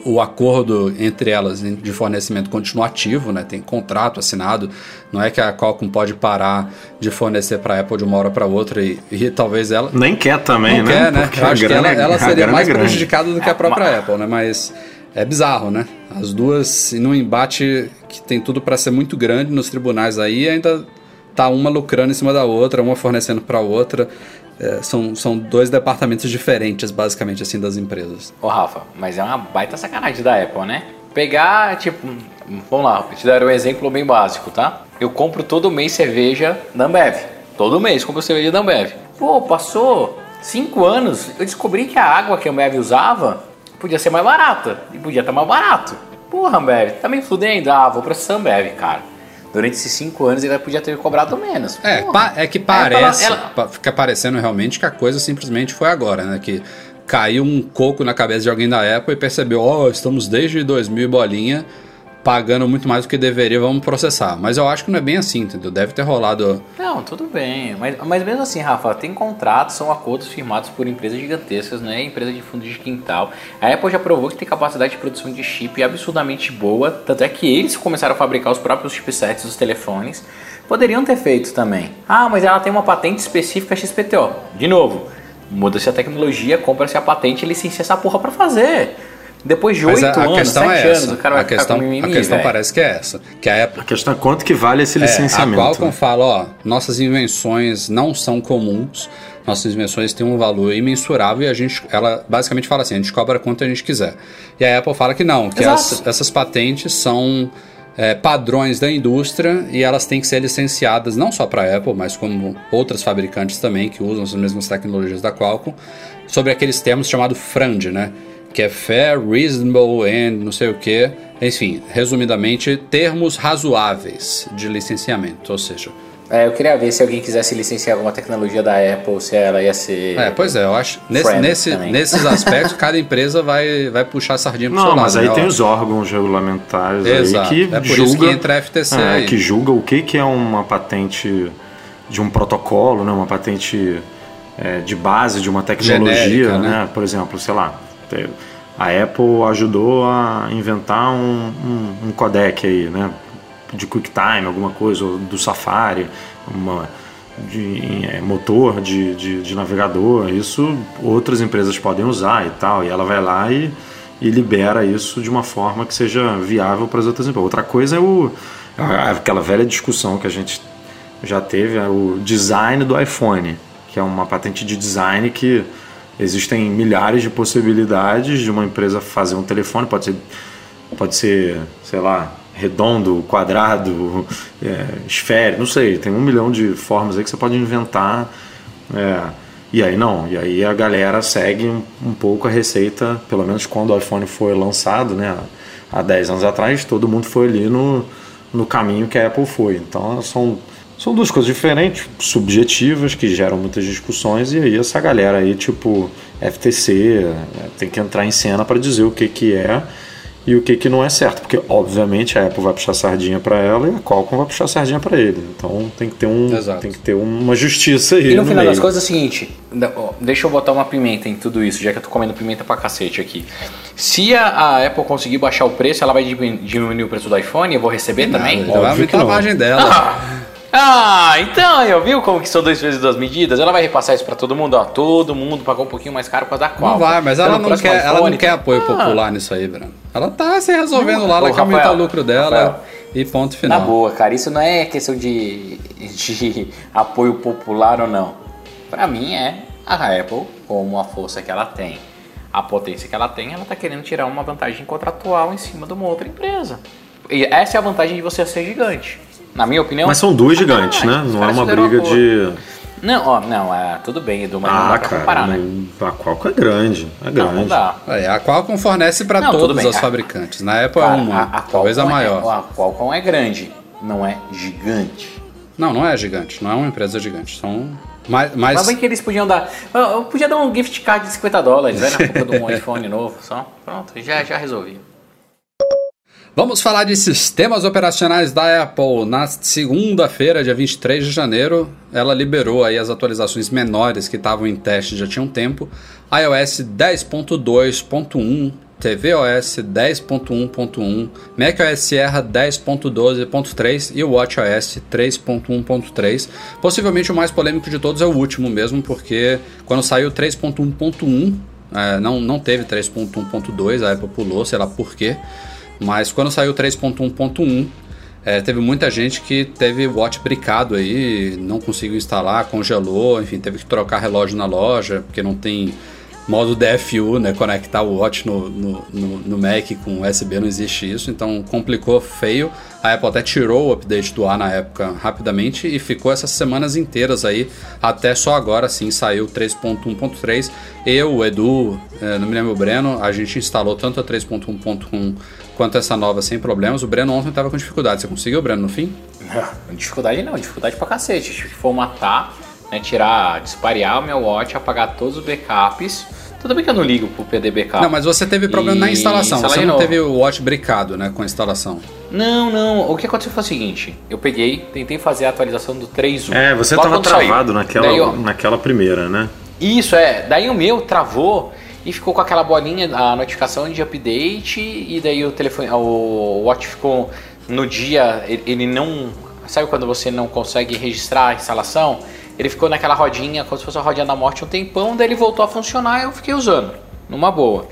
o acordo entre elas de fornecimento continuativo, né? Tem contrato assinado. Não é que a Qualcomm pode parar de fornecer para a Apple de uma hora para outra e, e, talvez ela nem quer também, não né? Quer, né? Eu acho que ela, ela seria mais é prejudicada do que a própria é, Apple, né? Mas é bizarro, né? As duas num embate que tem tudo para ser muito grande nos tribunais aí, ainda tá uma lucrando em cima da outra, uma fornecendo para outra. É, são, são dois departamentos diferentes, basicamente, assim, das empresas. Ô, Rafa, mas é uma baita sacanagem da Apple, né? Pegar, tipo, vamos lá, te dar um exemplo bem básico, tá? Eu compro todo mês cerveja da Ambev. Todo mês compro cerveja da Ambev. Pô, passou cinco anos, eu descobri que a água que a Ambev usava podia ser mais barata. E podia estar mais barato. Porra, Ambev, tá me fudendo? Ah, vou processar a Ambev, cara durante esses cinco anos ele podia ter cobrado menos. É, é que parece, ela, ela... fica parecendo realmente que a coisa simplesmente foi agora, né? Que caiu um coco na cabeça de alguém da Apple e percebeu, ó, oh, estamos desde 2000 bolinha pagando muito mais do que deveria, vamos processar. Mas eu acho que não é bem assim, entendeu? Deve ter rolado. Não, tudo bem. Mas, mas mesmo assim, Rafa, tem contratos, são acordos firmados por empresas gigantescas, né? Empresa de fundo de quintal. A Apple já provou que tem capacidade de produção de chip absurdamente boa, tanto é que eles começaram a fabricar os próprios chipsets dos telefones. Poderiam ter feito também. Ah, mas ela tem uma patente específica XPTO. De novo, muda-se a tecnologia, compra-se a patente e licencia essa porra para fazer. Depois de oito anos, sete é anos, o cara vai a questão, com mimimi, A questão véio. parece que é essa. Que a, Apple, a questão é quanto que vale esse licenciamento. É, a Qualcomm né? fala, ó, nossas invenções não são comuns, nossas invenções têm um valor imensurável e a gente, ela basicamente fala assim, a gente cobra quanto a gente quiser. E a Apple fala que não, que as, essas patentes são é, padrões da indústria e elas têm que ser licenciadas não só para a Apple, mas como outras fabricantes também que usam as mesmas tecnologias da Qualcomm, sobre aqueles termos chamados FRAND, né? Que é fair, reasonable and não sei o que. Enfim, resumidamente, termos razoáveis de licenciamento, ou seja. É, eu queria ver se alguém quisesse licenciar alguma tecnologia da Apple, se ela ia ser. É, pois é, eu acho. Nesse, nesse nesses aspectos, cada empresa vai, vai puxar a sardinha pro Não, seu lado. mas aí né? tem os órgãos regulamentares Exato. aí que é por julga, isso que entra a FTC é, aí. que julga o que, que é uma patente de um protocolo, né, uma patente é, de base de uma tecnologia, Genérica, né? né? Por exemplo, sei lá. A Apple ajudou a inventar um, um, um codec aí, né? De QuickTime, alguma coisa, ou do Safari, uma, de é, motor de, de, de, navegador. Isso outras empresas podem usar e tal. E ela vai lá e, e libera isso de uma forma que seja viável para as outras empresas. Outra coisa é o, aquela velha discussão que a gente já teve, é o design do iPhone, que é uma patente de design que Existem milhares de possibilidades de uma empresa fazer um telefone, pode ser, pode ser sei lá, redondo, quadrado, é, esférico, não sei, tem um milhão de formas aí que você pode inventar. É, e aí não, e aí a galera segue um, um, pouco a receita, pelo menos quando o iPhone foi lançado, né, há 10 anos atrás, todo mundo foi ali no, no caminho que a Apple foi. Então são são duas coisas diferentes, subjetivas, que geram muitas discussões, e aí essa galera aí, tipo FTC, é, tem que entrar em cena para dizer o que, que é e o que, que não é certo. Porque, obviamente, a Apple vai puxar sardinha para ela e a Qualcomm vai puxar sardinha para ele. Então tem que ter, um, tem que ter uma justiça aí. E no, no final meio. das coisas é o seguinte: deixa eu botar uma pimenta em tudo isso, já que eu tô comendo pimenta pra cacete aqui. Se a, a Apple conseguir baixar o preço, ela vai diminuir o preço do iPhone, eu vou receber não, também? Ela vai aumentar a margem dela. Ah! Ah, então, eu viu como que são dois vezes duas medidas? Ela vai repassar isso pra todo mundo, ó. Todo mundo pagou um pouquinho mais caro por causa da qual. Não vai, mas Então, ela não, quer, ela não quer apoio ah, popular nisso aí, Bruno. Ela tá se resolvendo lá, ela quer aumentar o lucro dela Rafael. e ponto Na final. boa, cara, isso não é questão de, de apoio popular ou não. Pra mim é a Apple, como a força que ela tem, a potência que ela tem, ela tá querendo tirar uma vantagem contratual em cima de uma outra empresa. E essa é a vantagem de você ser gigante. Na minha opinião. Mas são duas gigantes, Ah, né? os Não é uma briga de. Não, ó, não, é, tudo bem, Edu, mas não Ah, dá pra cara, comparar, né? não- a Qualcomm é grande. É Não, grande. não dá. É, a Qualcomm fornece para Não, bem, as a- fabricantes. Na Apple Cara, é uma, talvez a Qualcomm maior. É, a Qualcomm é grande, não é gigante. Não, não é gigante, não é uma empresa gigante. São mais, mais Mas bem que eles podiam dar. Eu, eu podia dar um gift card de 50 dólares, né? Na compra de um iPhone novo só. Pronto, já, já resolvi. Vamos falar de sistemas operacionais da Apple. Na segunda-feira, dia 23 de janeiro, ela liberou aí as atualizações menores que estavam em teste já tinha um tempo. iOS 10.2.1, tvOS 10.1.1, macOS Sierra 10.12.3 e o watchOS 3.1.3. Possivelmente o mais polêmico de todos é o último mesmo, porque quando saiu 3.1.1, é, não, não teve 3.1.2, a Apple pulou, sei lá por quê. Mas quando saiu 3.1.1, é, teve muita gente que teve watch bricado aí, não conseguiu instalar, congelou, enfim, teve que trocar relógio na loja, porque não tem modo DFU, né? Conectar o watch no, no, no, no Mac com USB não existe isso, então complicou feio. A Apple até tirou o update do ar na época rapidamente e ficou essas semanas inteiras aí, até só agora sim saiu 3.1.3. Eu, o Edu, eh, não me lembro o Breno, a gente instalou tanto a 3.1.1 quanto essa nova sem problemas. O Breno ontem tava com dificuldade. Você conseguiu, Breno, no fim? Não, dificuldade não, dificuldade pra cacete. Tive que formatar, né, tirar, disparear o meu watch, apagar todos os backups. Tudo bem que eu não ligo pro PD backup. Não, mas você teve problema na E instalação. instalar Você não teve o watch bricado, né, com a instalação. Não, não. O que aconteceu foi o seguinte: eu peguei, tentei fazer a atualização do 3.1. É, você Logo tava quando saiu. travado naquela, Daí, ó, naquela primeira, né? Isso, é. Daí o meu travou e ficou com aquela bolinha, a notificação de update, e daí o telefone, o watch ficou no dia, ele- não. Sabe quando você não consegue registrar a instalação? Ele ficou naquela rodinha, como se fosse a rodinha da morte um tempão, daí ele voltou a funcionar e eu fiquei usando, numa boa.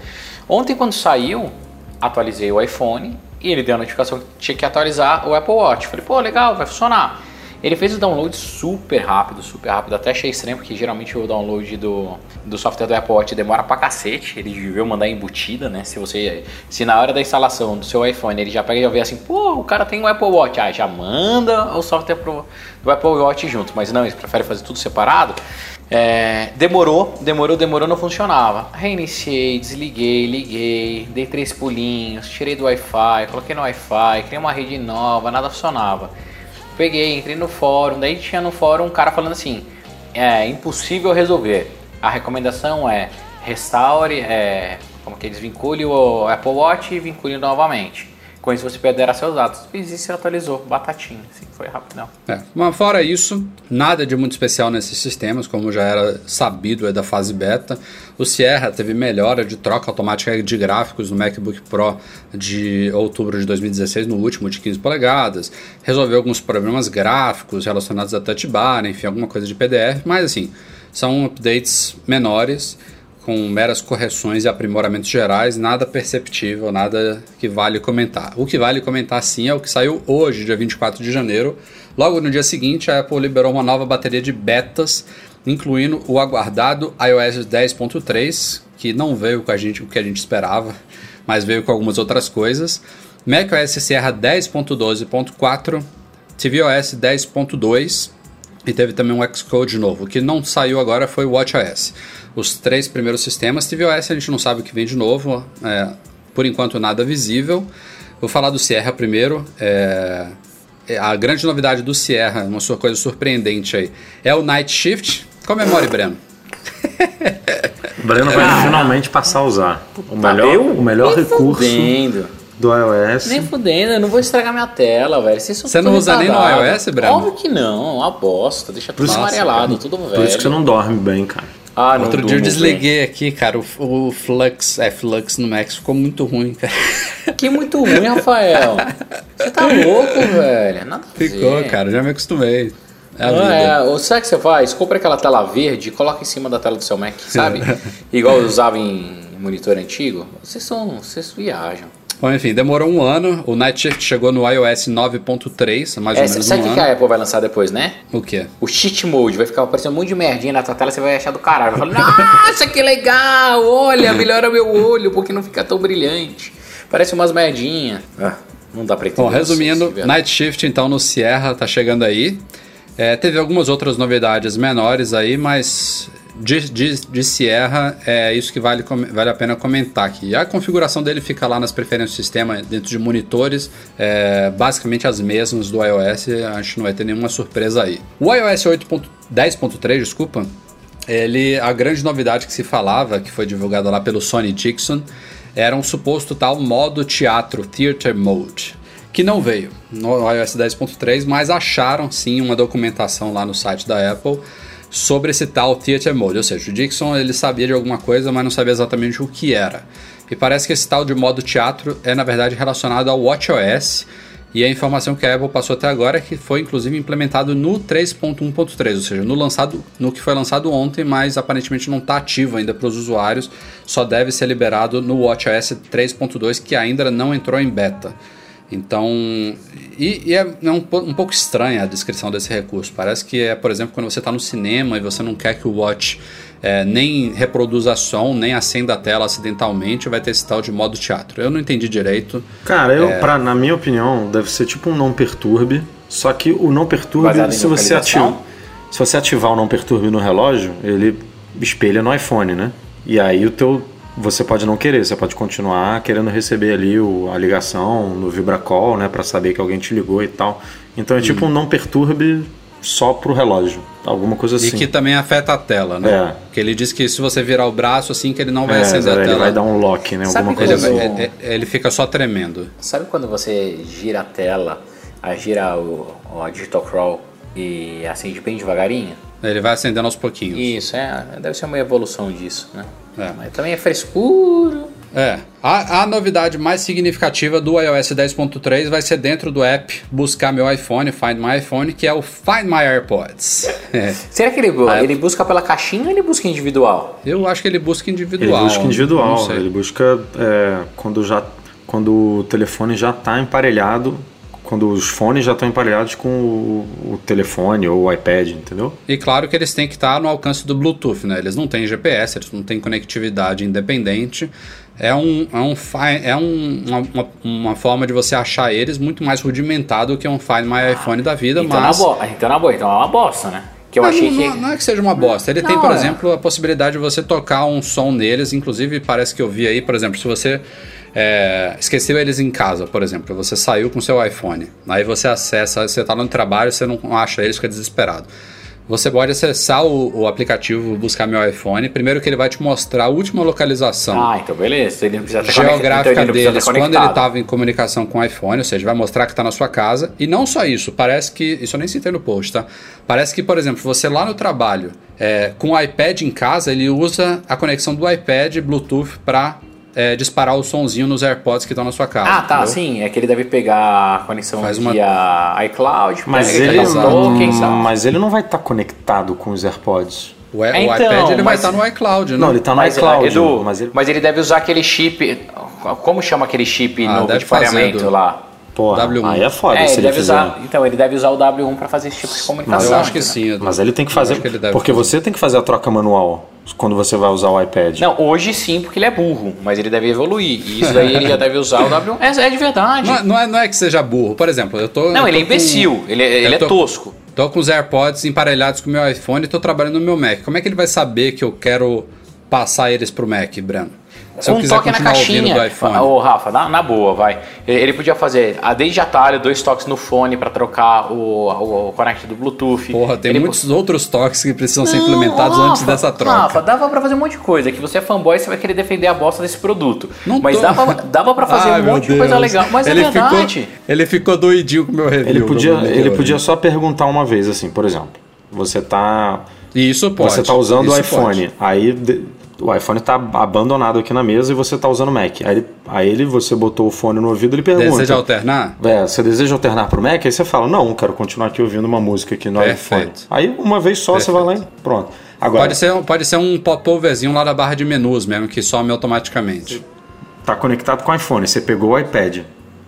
Ontem, quando saiu, atualizei o iPhone e ele deu a notificação que tinha que atualizar o Apple Watch. Falei, pô, legal, vai funcionar. Ele fez o download super rápido, super rápido. Até achei estranho, porque geralmente o download do, do software do Apple Watch demora pra cacete. Ele devia mandar embutida, né? Se você. Se na hora da instalação do seu iPhone ele já pega e já vê assim, pô, o cara tem um Apple Watch. Ah, já manda o software pro, do Apple Watch junto. Mas não, eles preferem fazer tudo separado. É, demorou, demorou, demorou, não funcionava. Reiniciei, desliguei, liguei, dei três pulinhos, tirei do Wi-Fi, coloquei no Wi-Fi, criei uma rede nova, nada funcionava. Peguei, entrei no fórum, daí tinha no fórum um cara falando assim: é impossível resolver. A recomendação é restaure, é, como que eles vincule o Apple Watch e vincule novamente. Com isso você perderá seus dados. Fiz isso e atualizou, batatinha, assim, foi rapidão. É, mas fora isso, nada de muito especial nesses sistemas, como já era sabido é da fase beta. O Sierra teve melhora de troca automática de gráficos no MacBook Pro de outubro de 2016, no último de 15 polegadas. Resolveu alguns problemas gráficos relacionados a touch bar, enfim, alguma coisa de PDF, mas assim, são updates menores com meras correções e aprimoramentos gerais, nada perceptível, nada que vale comentar. O que vale comentar sim é o que saiu hoje, dia 24 de janeiro. Logo no dia seguinte, a Apple liberou uma nova bateria de betas, incluindo o aguardado iOS 10.3, que não veio com a gente o que a gente esperava, mas veio com algumas outras coisas. macOS Sierra 10.12.4, tvOS 10.2 e teve também um Xcode novo. Que não saiu agora foi o WatchOS. Os três primeiros sistemas, tvOS a gente não sabe o que vem de novo, é, por enquanto nada visível. Vou falar do Sierra primeiro. é, é, a grande novidade do Sierra, uma sua coisa surpreendente aí, é o Night Shift. Comemore, Breno. O Breno vai finalmente passar a usar. O melhor, eu? o melhor Nem recurso fudendo. do iOS. Nem fudendo, eu não vou estragar minha tela, velho. Você não usa nem no iOS, Breno? Óbvio que não, uma bosta. Deixa tudo Nossa, amarelado, tudo velho. Por isso que você não dorme bem, cara. Ah, não Outro dia eu desliguei aqui, cara, o, o Flux, é, Flux no Max ficou muito ruim, cara. Que muito ruim, Rafael. Você tá louco, velho. Nada Ficou, ver. cara, já me acostumei. É a Não, vida. é, ou sabe o que você faz? Compra aquela tela verde e coloca em cima da tela do seu Mac, sabe? Igual eu usava em monitor antigo. Vocês são. Vocês viajam. Bom, enfim, demorou um ano. O Night Shift chegou no iOS 9.3, há mais É, ou menos sabe o um que, que ano. a Apple vai lançar depois, né? O quê? O cheat mode vai ficar aparecendo um monte de merdinha na tua tela, você vai achar do caralho. Vai falar, nossa, que legal! Olha, melhora meu olho porque não fica tão brilhante. Parece umas merdinhas. Ah, não dá pra entender. Bom, resumindo. Night Shift então no Sierra tá chegando aí. É, teve algumas outras novidades menores aí, mas de, de, de Sierra é isso que vale, vale a pena comentar aqui. A configuração dele fica lá nas preferências do sistema, dentro de monitores, é, basicamente as mesmas do iOS, acho que não vai ter nenhuma surpresa aí. O iOS 8.10.3, desculpa, ele, a grande novidade que se falava, que foi divulgada lá pelo Sony Dixon, era um suposto tal modo teatro, Theater Mode, que não veio no iOS 10.3, mas acharam sim uma documentação lá no site da Apple sobre esse tal Theater Mode, ou seja, o Dixon ele sabia de alguma coisa, mas não sabia exatamente o que era. E parece que esse tal de modo teatro é na verdade relacionado ao WatchOS, e a informação que a Apple passou até agora é que foi inclusive implementado no 3.1.3, ou seja, no, lançado, no que foi lançado ontem, mas aparentemente não está ativo ainda para os usuários, só deve ser liberado no WatchOS 3.2, que ainda não entrou em beta. Então, e, e é, é um, um pouco estranha a descrição desse recurso. Parece que é, por exemplo, quando você está no cinema e você não quer que o Watch é, nem reproduza som, nem acenda a tela acidentalmente, vai ter esse tal de modo teatro. Eu não entendi direito. Cara, eu, É. pra, na minha opinião, deve ser tipo um não perturbe. Só que o não perturbe, se você, ativar, se você ativar o não perturbe no relógio, ele espelha no iPhone, né? E aí o teu. Você pode não querer, você pode continuar querendo receber ali o, a ligação no Vibracall, né? Pra saber que alguém te ligou e tal. Então é tipo um não perturbe só pro relógio. Alguma coisa E assim. que também afeta a tela, né? É. Porque ele diz que se você virar o braço assim, que ele não vai É, acender a ele tela. vai dar um lock, né? Sabe Alguma ele, coisa vai- assim. eu- é- é- ele fica só tremendo. Sabe quando você gira a tela, aí gira o, o a digital crawl e acende bem devagarinho? Ele vai acendendo aos pouquinhos. Isso, é, deve ser uma evolução disso, né? É. Mas também é frescura. É. A, a novidade mais significativa do iOS 10.3 vai ser dentro do app Buscar Meu iPhone, Find My iPhone, que é o Find My AirPods. É. Será que ele, Ah, ele busca pela caixinha ou ele busca individual? Eu acho que ele busca Ele individual. busca Não individual, ele busca é, quando, já, quando o telefone já está emparelhado, quando os fones já estão emparelhados com o, o telefone ou o iPad, entendeu? E claro que eles têm que estar no alcance do Bluetooth, né? Eles não têm GPS, eles não têm conectividade independente. É, um, é, um, é um- uma, uma- forma de você achar eles muito mais rudimentar do que um Find My iPhone da vida, Então, mas... na então na boa, então é uma bosta, né? Que eu Não, achei não, que. não- é que seja uma bosta. Ele tem, Não, por é. exemplo, a possibilidade de você tocar um som neles. Inclusive, parece que eu vi aí, por exemplo, se você é, esqueceu eles em casa, por exemplo, você saiu com seu iPhone, aí você acessa, você está no trabalho, você não acha eles, fica desesperado. Você pode acessar o, o aplicativo Buscar Meu iPhone. Primeiro que ele vai te mostrar a última localização Ah, então beleza. Ele precisa ter geográfica então ele deles quando ele estava em comunicação com o iPhone, ou seja, vai mostrar que está na sua casa. E não só isso, parece que. Isso eu nem citei no post, tá? Parece que, por exemplo, você lá no trabalho, é, com o iPad em casa, ele usa a conexão do iPad Bluetooth para disparar o sonzinho nos AirPods que estão na sua casa. Ah, tá, entendeu? sim. É que ele deve pegar a conexão Faz uma- via iCloud, Mas ele, não, mas ele não vai estar conectado com os AirPods. O, É, o então, iPad ele vai estar no iCloud, né? Não, ele está no Mas, iCloud. Edu, mas ele, mas ele deve usar aquele chip. Como chama aquele chip Ah, deve de pareamento lá? Porra, W1. aí é foda é, se ele ele fizer. usar. Então, ele deve usar o W1 para fazer esse tipo de comunicação. eu acho que entendeu? sim. Edu. Mas ele tem que Eu fazer. porque fazer. você tem que fazer a troca manual quando você vai usar o iPad. Não, hoje sim, porque ele é burro, mas ele deve evoluir. E isso daí ele já deve usar o W1. É, é de verdade. Não, é- não é, não é que seja burro. Por exemplo, eu tô. Não, eu ele é tô com- imbecil, ele, é- ele eu é tô- tosco. Tô com os AirPods emparelhados com o meu iPhone e tô trabalhando no meu Mac. Como é que ele vai saber que eu quero passar eles pro Mac, Breno? Se um toque na continuar ouvindo caixinha. Ô, Rafa, na, na boa, vai. Ele podia fazer a desde atalho, dois toques no fone pra trocar o, o, o connect do Bluetooth. Porra, tem Ele muitos outros toques que precisam ser Não, implementados Rafa, antes dessa troca. Rafa, dava pra fazer um monte de coisa. Que você é fanboy, você vai querer defender a bosta desse produto. Não mas tô. dava, dava pra fazer Ai, um meu monte de coisa Deus. legal. Mas ele é verdade. Ficou, ele ficou doidinho com o meu review. Ele podia, de ele Deus. podia só perguntar uma vez, assim, por exemplo. Você tá. Isso pode. Você está usando o iPhone, pode. aí de- o iPhone está abandonado aqui na mesa e você está usando o Mac. Aí, ele- aí ele, você botou o fone no ouvido e ele pergunta. Deseja alternar? É, você deseja alternar pro Mac? Aí você fala, não, quero continuar aqui ouvindo uma música aqui no Perfeito. iPhone. Aí uma vez só você vai lá e pronto. Agora, Pode ser, pode ser um popoverzinho lá da barra de menus mesmo, que some automaticamente. tá conectado com o iPhone, você pegou o iPad,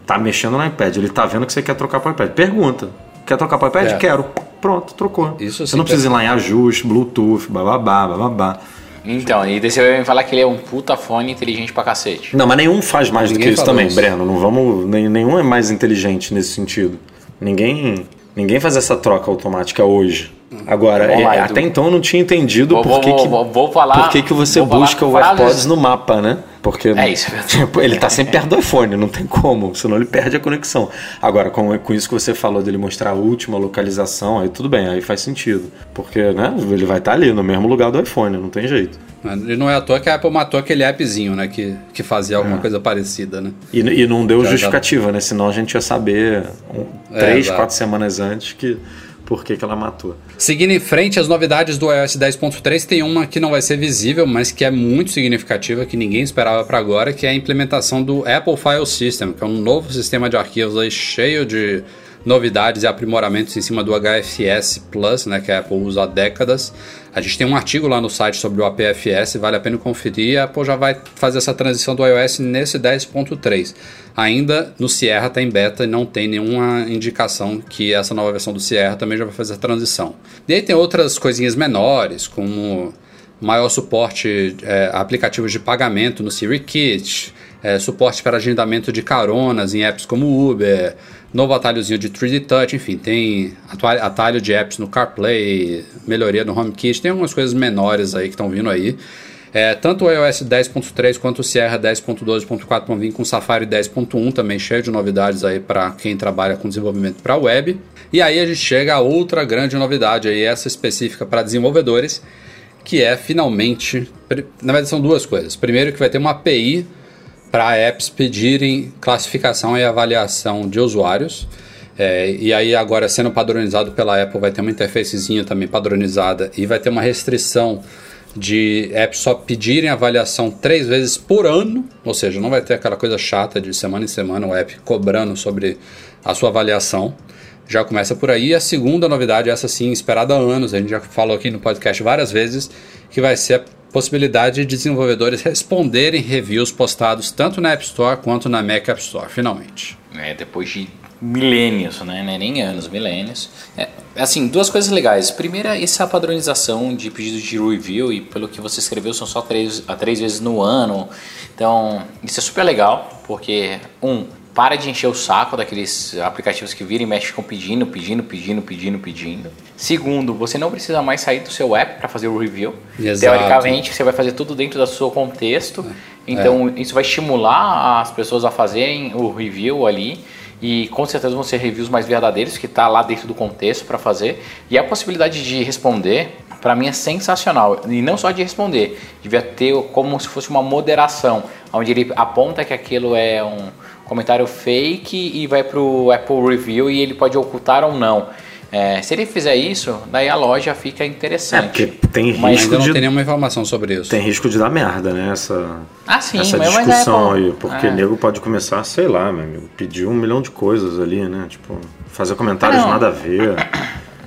tá mexendo no iPad, ele tá vendo que você quer trocar pro iPad. Pergunta, quer trocar pro iPad? É. Quero. Pronto, trocou. Isso você não precisa ir perfeito. lá em ajuste, Bluetooth, bababá, bababá. Então, e daí você vai me falar que ele é um puta fone inteligente pra cacete. Não, mas nenhum faz mais do Ninguém que isso também, isso. Breno. Não vamos. nenhum é mais inteligente nesse sentido. Ninguém. Ninguém faz essa troca automática hoje. Agora, lá, é, Edu. até então eu não tinha entendido Vou- por vou- que, que, vou- vou falar- por que, que você falar busca o AirPods no mapa, né? Porque É isso. tipo, ele tá sempre perto do iPhone, não tem como, senão ele perde a conexão. Agora, com, com isso que você falou dele mostrar a última localização, aí tudo bem, aí faz sentido. Porque, né, ele vai estar ali, no mesmo lugar do iPhone, não tem jeito. E não é à toa que a Apple matou aquele appzinho, né? Que, que fazia alguma É. coisa parecida, né? E, e não deu Já- justificativa, né? Senão a gente ia saber um, É, três, exato. quatro semanas antes que por que, que ela matou. Seguindo em frente, as novidades do iOS 10.3 tem uma que não vai ser visível, mas que é muito significativa, que ninguém esperava para agora, que é a implementação do Apple File System, que é um novo sistema de arquivos aí cheio de novidades e aprimoramentos em cima do HFS Plus, né, que a Apple usa há décadas. A gente tem um artigo lá no site sobre o APFS, vale a pena conferir. A Apple já vai fazer essa transição do iOS nesse 10.3. Ainda no Sierra tem beta e não tem nenhuma indicação que essa nova versão do Sierra também já vai fazer a transição. E aí tem outras coisinhas menores, como maior suporte é, a aplicativos de pagamento no Siri Kit, é, suporte para agendamento de caronas em apps como Uber, novo atalhozinho de 3D Touch, enfim, tem atalho de apps no CarPlay, melhoria no HomeKit, tem algumas coisas menores aí que estão vindo aí. É, tanto o iOS 10.3 quanto o Sierra 10.12.4 vão vir com o Safari 10.1 também cheio de novidades aí para quem trabalha com desenvolvimento para web. E aí a gente chega a outra grande novidade aí, essa específica para desenvolvedores, que é finalmente, na verdade são duas coisas. Primeiro que vai ter uma API para apps pedirem classificação e avaliação de usuários. É, e aí agora sendo padronizado pela Apple vai ter uma interfacezinha também padronizada e vai ter uma restrição de apps só pedirem avaliação três vezes por ano, ou seja, não vai ter aquela coisa chata de semana em semana o app cobrando sobre a sua avaliação. Já começa por aí. A segunda novidade, essa sim, esperada há anos, a gente já falou aqui no podcast várias vezes, que vai ser a possibilidade de desenvolvedores responderem reviews postados tanto na App Store quanto na Mac App Store, finalmente. É, depois de milênios, né? É nem anos, milênios. É, assim, duas coisas legais. Primeira, essa padronização de pedidos de review, e pelo que você escreveu, são só três, a três vezes no ano. Então, isso é super legal, porque, um, para de encher o saco daqueles aplicativos que viram e mexem com pedindo, pedindo, pedindo, pedindo, pedindo. Segundo, você não precisa mais sair do seu app para fazer o review. Exato. Teoricamente, você vai fazer tudo dentro do seu contexto. Então, isso vai estimular as pessoas a fazerem o review ali. E com certeza vão ser reviews mais verdadeiros, que está lá dentro do contexto para fazer. E a possibilidade de responder, para mim, é sensacional. E não só de responder, devia ter como se fosse uma moderação, onde ele aponta que aquilo é um comentário fake e vai para o Apple Review e ele pode ocultar ou não. É, se ele fizer isso, daí a loja fica É, interessante. porque tem Mas risco Ainda não de. tem nenhuma informação sobre isso. Tem risco de dar merda, né? Essa, Ah, sim, essa mas- mas discussão é, aí. Porque é. o nego pode começar, sei lá, meu amigo, pedir um milhão de coisas ali, né? Tipo, fazer comentários Ah, não. nada a ver.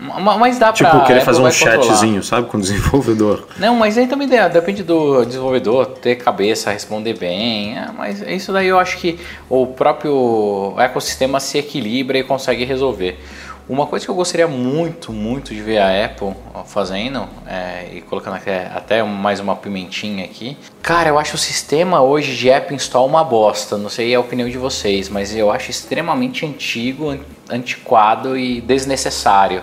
Ma- Mas dá pra. tipo, querer Apple fazer um controlar. chatzinho, sabe? Com o desenvolvedor. Não, mas aí também de- depende do desenvolvedor ter cabeça, responder bem. é, mas isso daí eu acho que o próprio ecossistema se equilibra e consegue resolver. Uma coisa que eu gostaria muito, muito de ver a Apple fazendo, é, e colocando até, até mais uma pimentinha aqui. Cara, eu acho o sistema hoje de App Install uma bosta. Não sei a opinião de vocês, mas eu acho extremamente antigo, an- antiquado e desnecessário.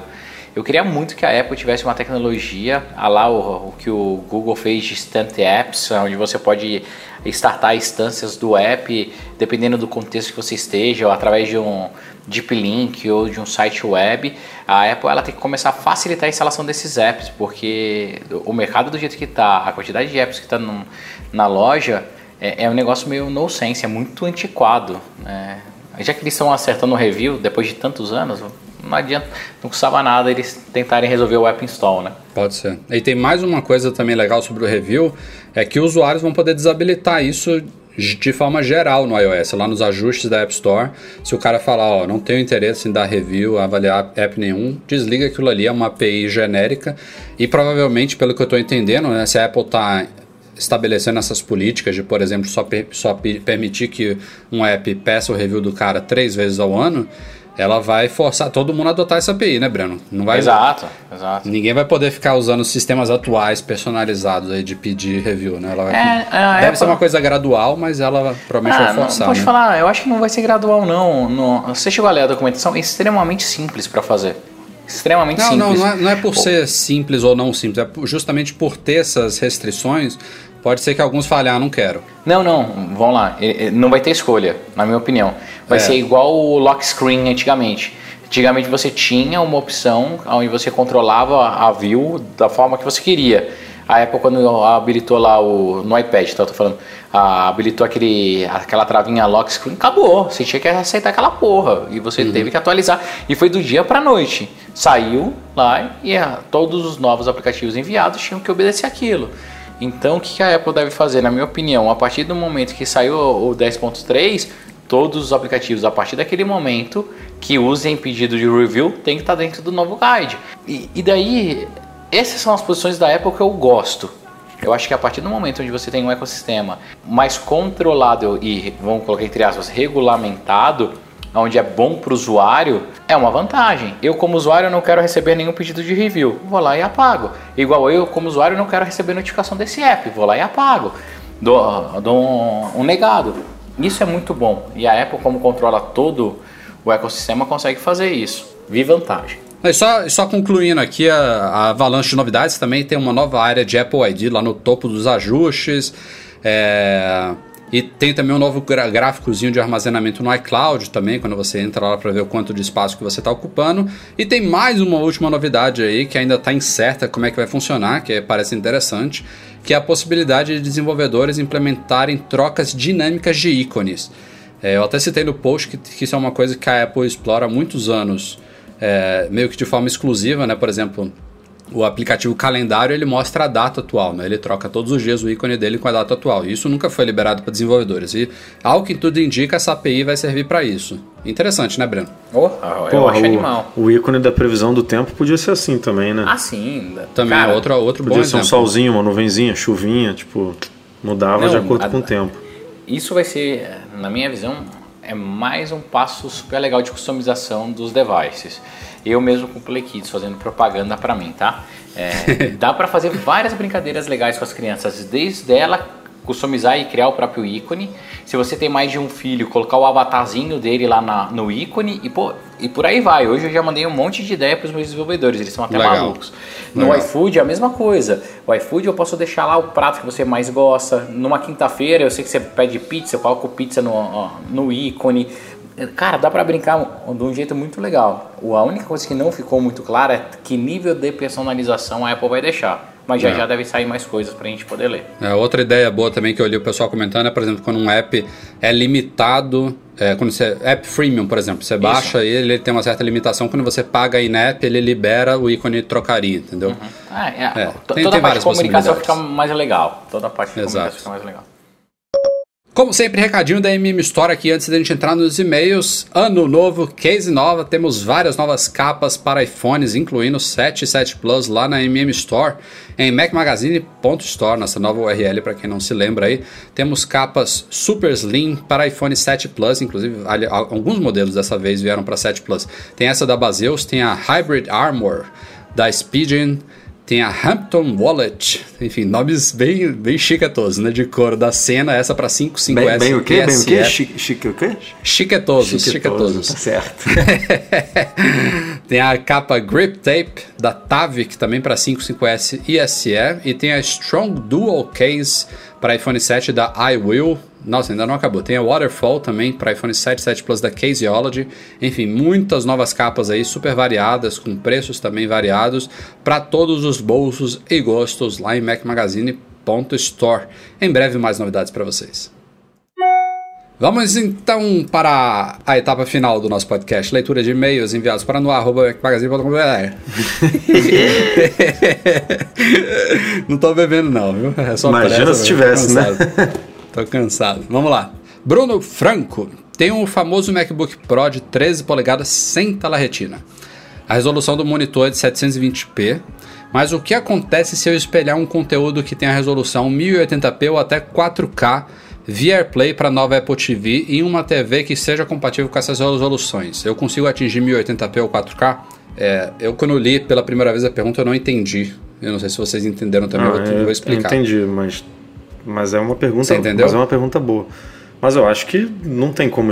Eu queria muito que a Apple tivesse uma tecnologia, a lá o, o que o Google fez de Instant Apps, onde você pode startar instâncias do app, dependendo do contexto que você esteja, ou através de um deep link ou de um site web. A Apple ela tem que começar a facilitar a instalação desses apps, porque o mercado do jeito que está, a quantidade de apps que está na loja, é, é um negócio meio no sense, é muito antiquado. Né? Já que eles estão acertando o review depois de tantos anos, não adianta, não custava nada eles tentarem resolver o app install, né? Pode ser. E tem mais uma coisa também legal sobre o review, é que usuários vão poder desabilitar isso de forma geral no iOS, lá nos ajustes da App Store. Se o cara falar, ó, não tenho interesse em dar review, avaliar app nenhum, desliga aquilo ali, é uma API genérica. E provavelmente, pelo que eu estou entendendo, né, se a Apple está estabelecendo essas políticas de, por exemplo, só, per só permitir que um app peça o review do cara três vezes ao ano, ela vai forçar todo mundo a adotar essa API, né, Breno? Não vai, exato, exato. Ninguém vai poder ficar usando sistemas atuais personalizados aí de pedir review, né? Ela vai, É, a deve Apple- ser uma coisa gradual, mas ela provavelmente Ah, vai não, forçar. pode né? falar, eu acho que não vai ser gradual não. não. Você chegou a ler a documentação? É extremamente simples para fazer. Extremamente Não, não, simples. não é, não é por ser simples ou não simples, é justamente por ter essas restrições, pode ser que alguns falem, ah, não quero. Não, não, vamos lá. Não vai ter escolha, na minha opinião. Vai É. ser igual o lock screen antigamente. Antigamente você tinha uma opção onde você controlava a view da forma que você queria. A Apple quando habilitou lá o no iPad, tá, eu tô falando, ah, habilitou aquele aquela travinha lock screen, acabou. Você tinha que aceitar aquela porra e você teve que atualizar e foi do dia para noite. Saiu lá e ah, todos os novos aplicativos enviados tinham que obedecer aquilo. Então, o que a Apple deve fazer, na minha opinião? A partir do momento que saiu o 10.3, todos os aplicativos, a partir daquele momento, que usem pedido de review, tem que estar dentro do novo guide. E, e daí, essas são as posições da Apple que eu gosto. Eu acho que a partir do momento onde você tem um ecossistema mais controlado e, vamos colocar entre aspas, regulamentado, onde é bom para o usuário, é uma vantagem. Eu, como usuário, não quero receber nenhum pedido de review. Vou lá e apago. Igual eu, como usuário, não quero receber notificação desse app. Vou lá e apago. Dou, dou um, um negado. Isso é muito bom. E a Apple, como controla todo o ecossistema, consegue fazer isso. Vi vantagem. E só, só concluindo aqui, a, a avalanche de novidades também tem uma nova área de Apple ID lá no topo dos ajustes. é, e tem também um novo gráficozinho de armazenamento no iCloud também, quando você entra lá para ver o quanto de espaço que você está ocupando. E tem mais uma última novidade aí que ainda está incerta como é que vai funcionar, que parece interessante, que é a possibilidade de desenvolvedores implementarem trocas dinâmicas de ícones. É, eu até citei no post que, que isso é uma coisa que a Apple explora há muitos anos, é, meio que de forma exclusiva, né? Por exemplo, o aplicativo calendário ele mostra a data atual, né? Ele troca todos os dias o ícone dele com a data atual. E isso nunca foi liberado para desenvolvedores. E ao que tudo indica, essa API vai servir para isso. Interessante, né, Breno? Oh, eu Porra, acho o, animal. o ícone da previsão do tempo podia ser assim também, né? Ah, sim. Também Cara, é outro, outro bom podia ser um exemplo. solzinho, uma nuvenzinha, chuvinha, tipo, mudava Não, de acordo a- com o tempo. Isso vai ser, na minha visão, é mais um passo super legal de customização dos devices. Eu mesmo com o Play Kids fazendo propaganda pra mim, tá? É, dá pra fazer várias brincadeiras legais com as crianças, desde ela customizar e criar o próprio ícone. Se você tem mais de um filho, colocar o avatarzinho dele lá na- no ícone e, pô, e por aí vai. Hoje eu já mandei um monte de ideia para os meus desenvolvedores, eles são até Legal. malucos. No Legal. iFood é a mesma coisa. O iFood eu posso deixar lá o prato que você mais gosta. Numa quinta-feira eu sei que você pede pizza, eu coloco pizza no, ó, no ícone. Cara, dá pra brincar de um jeito muito legal. A única coisa que não ficou muito clara é que nível de personalização a Apple vai deixar. Mas já É. já deve sair mais coisas pra gente poder ler. É, outra ideia boa também que eu li o pessoal comentando é, por exemplo, quando um app é limitado, é, quando você app freemium, por exemplo, você baixa ele, ele tem uma certa limitação, quando você paga in-app, ele libera o ícone de trocaria, entendeu? Ah, é, É, tem- toda tem a parte de comunicação fica mais legal. Toda a parte de Exato. comunicação fica mais legal. Como sempre, recadinho da MM Store aqui antes da gente entrar nos e-mails. Ano novo, case nova, temos várias novas capas para iPhones, incluindo 7 e 7 Plus lá na MM Store, em macmagazine.store, nossa nova URL para quem não se lembra aí. Temos capas super slim para iPhone 7 Plus, inclusive alguns modelos dessa vez vieram para 7 Plus. Tem essa da Baseus, tem a Hybrid Armor da Speedin, tem a Hampton Wallet, enfim, nomes bem, bem chiquetosos, né? De couro da cena, essa para 55S. Bem, bem o quê? Bem o quê? Chique, chique o quê? Chiquetosos, Chiquetoso, chiquetosos. Tá certo. tem a capa Grip Tape da Tavic também para 55S e SE e tem a Strong Dual Case para iPhone 7 da iWill. Nossa, ainda não acabou. Tem a Waterfall também para iPhone 7, 7 Plus da Caseology. Enfim, muitas novas capas aí super variadas, com preços também variados para todos os bolsos e gostos lá em macmagazine.store. Em breve mais novidades para vocês. Vamos então para a etapa final do nosso podcast, leitura de e-mails enviados para no@magazine.com.br. não tô bebendo não, viu? É só Imagina se tivesse, né? Tô cansado. Vamos lá. Bruno Franco tem um famoso MacBook Pro de 13 polegadas sem tela retina. A resolução do monitor é de 720p, mas o que acontece se eu espelhar um conteúdo que tem a resolução 1080p ou até 4K via AirPlay para nova Apple TV em uma TV que seja compatível com essas resoluções? Eu consigo atingir 1080p ou 4K? É, eu quando li pela primeira vez a pergunta eu não entendi. Eu não sei se vocês entenderam também, eu, vou, eu vou explicar. Eu entendi, mas, mas é uma pergunta. Você entendeu? Mas é uma pergunta boa. Mas eu acho que não tem como.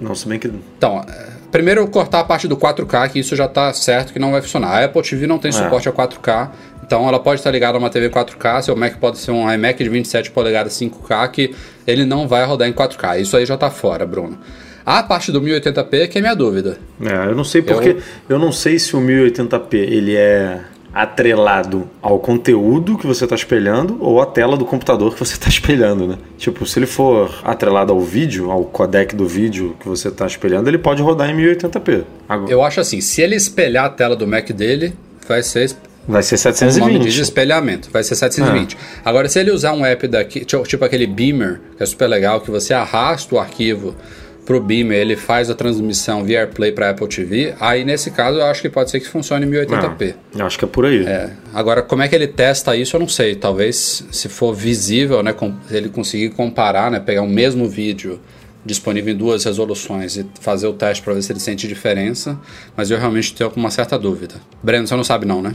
Não, se bem que. Então, é, primeiro eu cortar a parte do 4K, que isso já tá certo que não vai funcionar. A Apple TV não tem suporte a 4K, então ela pode estar ligada a uma TV 4K, seu Mac pode ser um iMac de 27 polegadas 5K, que ele não vai rodar em 4K. Isso aí já tá fora, Bruno. A parte do 1080p que é minha dúvida. É, eu não sei porque. Eu, não sei se o 1080p ele é atrelado ao conteúdo que você está espelhando ou à tela do computador que você está espelhando, né? Tipo, se ele for atrelado ao vídeo, ao codec do vídeo que você está espelhando, ele pode rodar em 1080p. Agora, Eu acho assim, se ele espelhar a tela do Mac dele, vai ser vai ser o nome diz 720. espelhamento, vai ser 720. Agora, se ele usar um app daqui, tipo aquele Beamer, que é super legal, que você arrasta o arquivo pro Beamer, ele faz a transmissão via AirPlay para Apple TV, aí nesse caso eu acho que pode ser que funcione em 1080p. Ah, eu acho que é por aí. É. Agora, como é que ele testa isso, eu não sei. Talvez, se for visível, né, ele conseguir comparar, né, pegar o mesmo vídeo disponível em duas resoluções e fazer o teste para ver se ele sente diferença, mas eu realmente tenho uma certa dúvida. Breno, você não sabe não, né?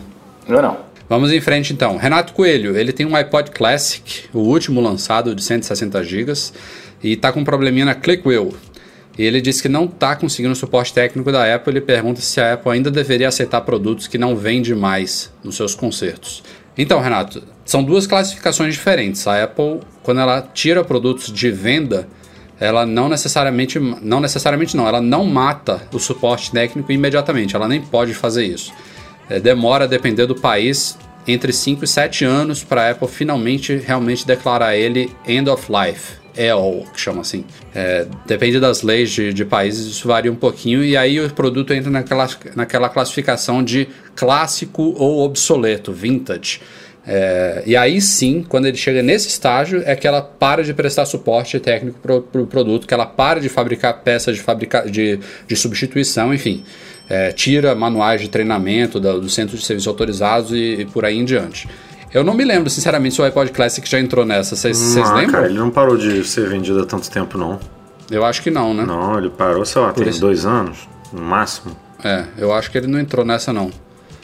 Não, não. Vamos em frente então. Renato Coelho, ele tem um iPod Classic, o último lançado de 160 GB, e tá com um probleminha na ClickWheel. E ele disse que não está conseguindo o suporte técnico da Apple. Ele pergunta se a Apple ainda deveria aceitar produtos que não vende mais nos seus concertos. Então, Renato, são duas classificações diferentes. A Apple, quando ela tira produtos de venda, ela não necessariamente, não necessariamente não, ela não mata o suporte técnico imediatamente. Ela nem pode fazer isso. É, demora, depender do país, entre 5 e 7 anos para a Apple finalmente realmente declarar ele end of life. EOL, que chama assim. É, depende das leis de, de países, isso varia um pouquinho, e aí o produto entra naquela, naquela classificação de clássico ou obsoleto, vintage. É, e aí sim, quando ele chega nesse estágio, é que ela para de prestar suporte técnico para o pro produto, que ela para de fabricar peças de, fabrica de, de substituição, enfim. É, tira manuais de treinamento da- do centro de serviços autorizados e, e por aí em diante. Eu não me lembro, sinceramente, se o iPod Classic já entrou nessa. Vocês lembram? cara, ele não parou de ser vendido há tanto tempo, não. Eu acho que não, né? Não, ele parou, sei lá, tem isso- dois anos, no máximo. É, eu acho que ele não entrou nessa, não.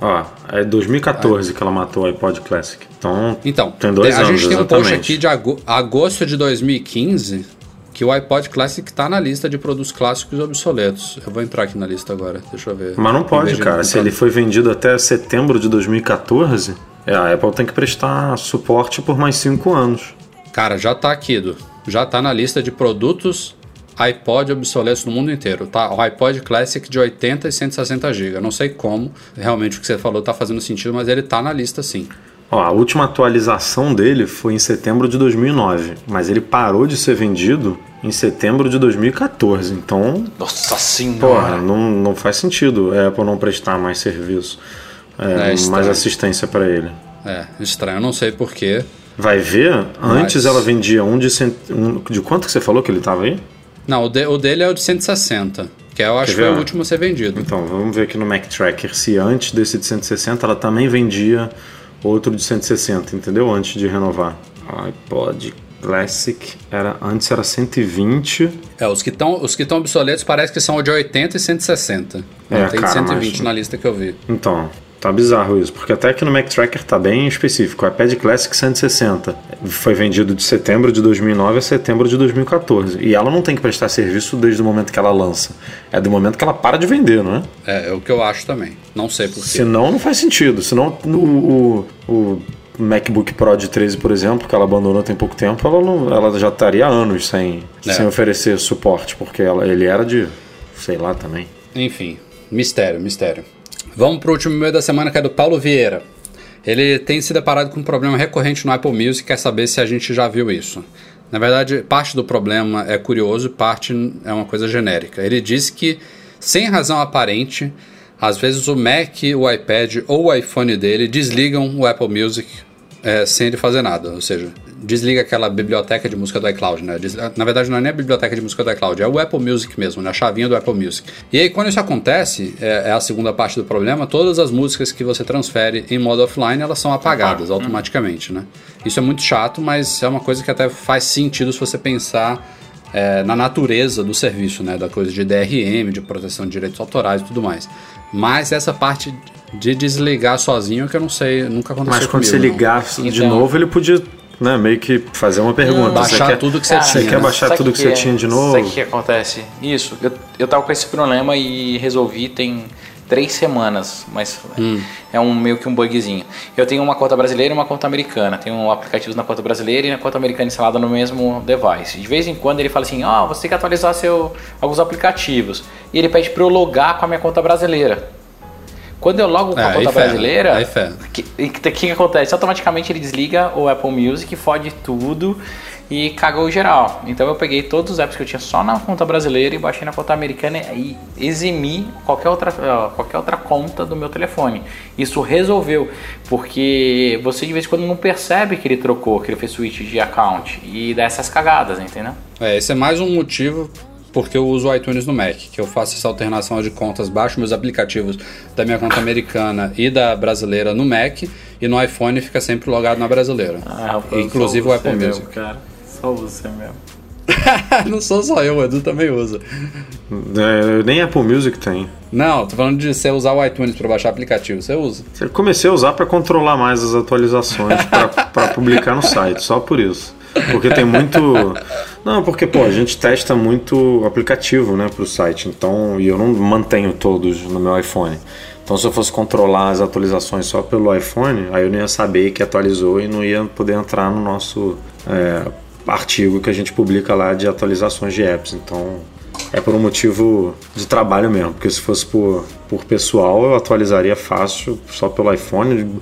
Ó, é 2014 que ela matou o iPod Classic. Então, Então, tem dois a anos, gente tem um exatamente. post aqui de ago- agosto de 2015 que o iPod Classic tá na lista de produtos clássicos obsoletos. Eu vou entrar aqui na lista agora, deixa eu ver. Mas não pode, cara. Se ele foi vendido até setembro de 2014, é, a Apple tem que prestar suporte por mais cinco anos. Cara, já tá aqui, Edu. Já tá na lista de produtos iPod obsoletos no mundo inteiro, tá? O iPod Classic de 80 e 160 GB. Não sei como, realmente o que você falou tá fazendo sentido, mas ele tá na lista sim. Ó, a última atualização dele foi em setembro de 2009, mas ele parou de ser vendido em setembro de 2014. Então, Nossa porra, senhora. não, não faz sentido a Apple não prestar mais serviço, é, É mais assistência para ele. É, estranho, eu não sei porquê. Vai ver, antes Mas- ela vendia um de, cent... um de quanto que você falou que ele tava aí? Não, o, de- o dele é o de 160, que eu acho que foi o último a ser vendido. Então, vamos ver aqui no Mac Tracker se antes desse de 160 ela também vendia outro de 160, entendeu? Antes de renovar. iPod Classic era antes era 120. É, os que estão os que estão obsoletos parece que são o de 80 e 160. Não É, tem cara, 120 mas- na lista que eu vi. Então, tá bizarro isso, porque até aqui no Mac Tracker tá bem específico. O iPad Classic 160 foi vendido de setembro de 2009 a setembro de 2014. E ela não tem que prestar serviço desde o momento que ela lança. É do momento que ela para de vender, não é? É, é o que eu acho também. Não sei porquê. Senão não faz sentido. Senão o, o, o MacBook Pro de 13, por exemplo, que ela abandonou tem pouco tempo, ela, não- ela já estaria anos sem, É. sem oferecer suporte, porque ela, ele era de, sei lá também. Enfim, mistério, mistério. Vamos pro último e-mail da semana que é do Paulo Vieira. Ele tem se deparado com um problema recorrente no Apple Music e quer saber se a gente já viu isso. Na verdade, parte do problema é curioso parte é uma coisa genérica. Ele disse que, sem razão aparente, às vezes o Mac, o iPad ou o iPhone dele desligam o Apple Music é, sem ele fazer nada. Ou seja, desliga aquela biblioteca de música do iCloud, né? Na verdade, não é nem a biblioteca de música do iCloud, é o Apple Music mesmo, né? A chavinha do Apple Music. E aí, quando isso acontece, é, é a segunda parte do problema, todas as músicas que você transfere em modo offline, elas são apagadas automaticamente, né? Isso é muito chato, mas é uma coisa que até faz sentido se você pensar é, na natureza do serviço, né? Da coisa de DRM, de proteção de direitos autorais e tudo mais. Mas essa parte de desligar sozinho que eu não sei, nunca aconteceu Mas quando comigo, você não. ligar de Então- novo, ele podia né, meio que fazer uma pergunta. Baixar você quer, tudo que você Cara, tinha. Você quer baixar Sabe tudo que, você é- tinha de Sabe novo? o que acontece? Isso, eu, eu tava com esse problema e resolvi tem três semanas, mas Hum. é um meio que um bugzinho. Eu tenho uma conta brasileira e uma conta americana. Tenho aplicativos na conta brasileira e na conta americana instalada no mesmo device. De vez em quando ele fala assim, ó, você tem que atualizar seu, alguns aplicativos. E ele pede para eu logar com a minha conta brasileira. Quando eu logo com É, a aí conta brasileira, o que, que, que acontece? Automaticamente ele desliga o Apple Music, fode tudo e cagou geral. Então eu peguei todos os apps que eu tinha só na conta brasileira e baixei na conta americana e eximi qualquer outra, ó, qualquer outra conta do meu telefone. Isso resolveu, porque você de vez em quando não percebe que ele trocou, que ele fez switch de account e dá essas cagadas, entendeu? É, esse é mais um motivo porque eu uso o iTunes no Mac, que eu faço essa alternação de contas, baixo meus aplicativos da minha conta americana e da brasileira no Mac, e no iPhone fica sempre logado na brasileira. Inclusive o Apple Music. cara. Só você mesmo. Não sou só eu, o Edu também usa. É, nem Apple Music tem. Não, tô falando de você usar o iTunes para baixar aplicativo, você usa. Eu comecei a usar para controlar mais as atualizações para publicar no site, só por isso. Porque tem muito. Não, porque pô, a gente testa muito aplicativo, né, pro site. Então, e eu não mantenho todos no meu iPhone. Então, se eu fosse controlar as atualizações só pelo iPhone, aí eu não ia saber que atualizou e não ia poder entrar no nosso é, artigo que a gente publica lá de atualizações de apps. Então, é por um motivo de trabalho mesmo, porque se fosse por, por pessoal, eu atualizaria fácil só pelo iPhone,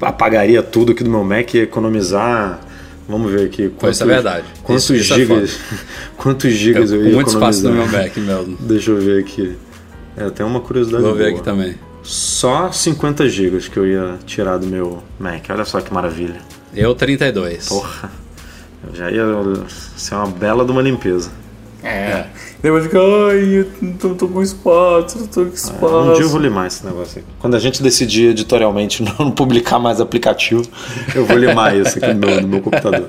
apagaria tudo aqui do meu Mac e economizar. Vamos ver aqui. Quantos, Isso é verdade. Quantos Isso- isso é gigas? quantos gigas eu, Eu, ia muito espaço no economizar? meu Mac. Deixa eu ver aqui. É, tem uma curiosidade. Vou ver boa. aqui também. Só 50 gigas que eu ia tirar do meu Mac. Olha só que maravilha. Eu 32. Porra. Eu já ia ser uma bela de uma limpeza. É. Depois fica, ai, eu não tô com espaço, não tô com espaço. Um dia eu vou limar esse negócio aqui. Quando a gente decidir editorialmente não publicar mais aplicativo, eu vou limar isso aqui no meu, no meu computador.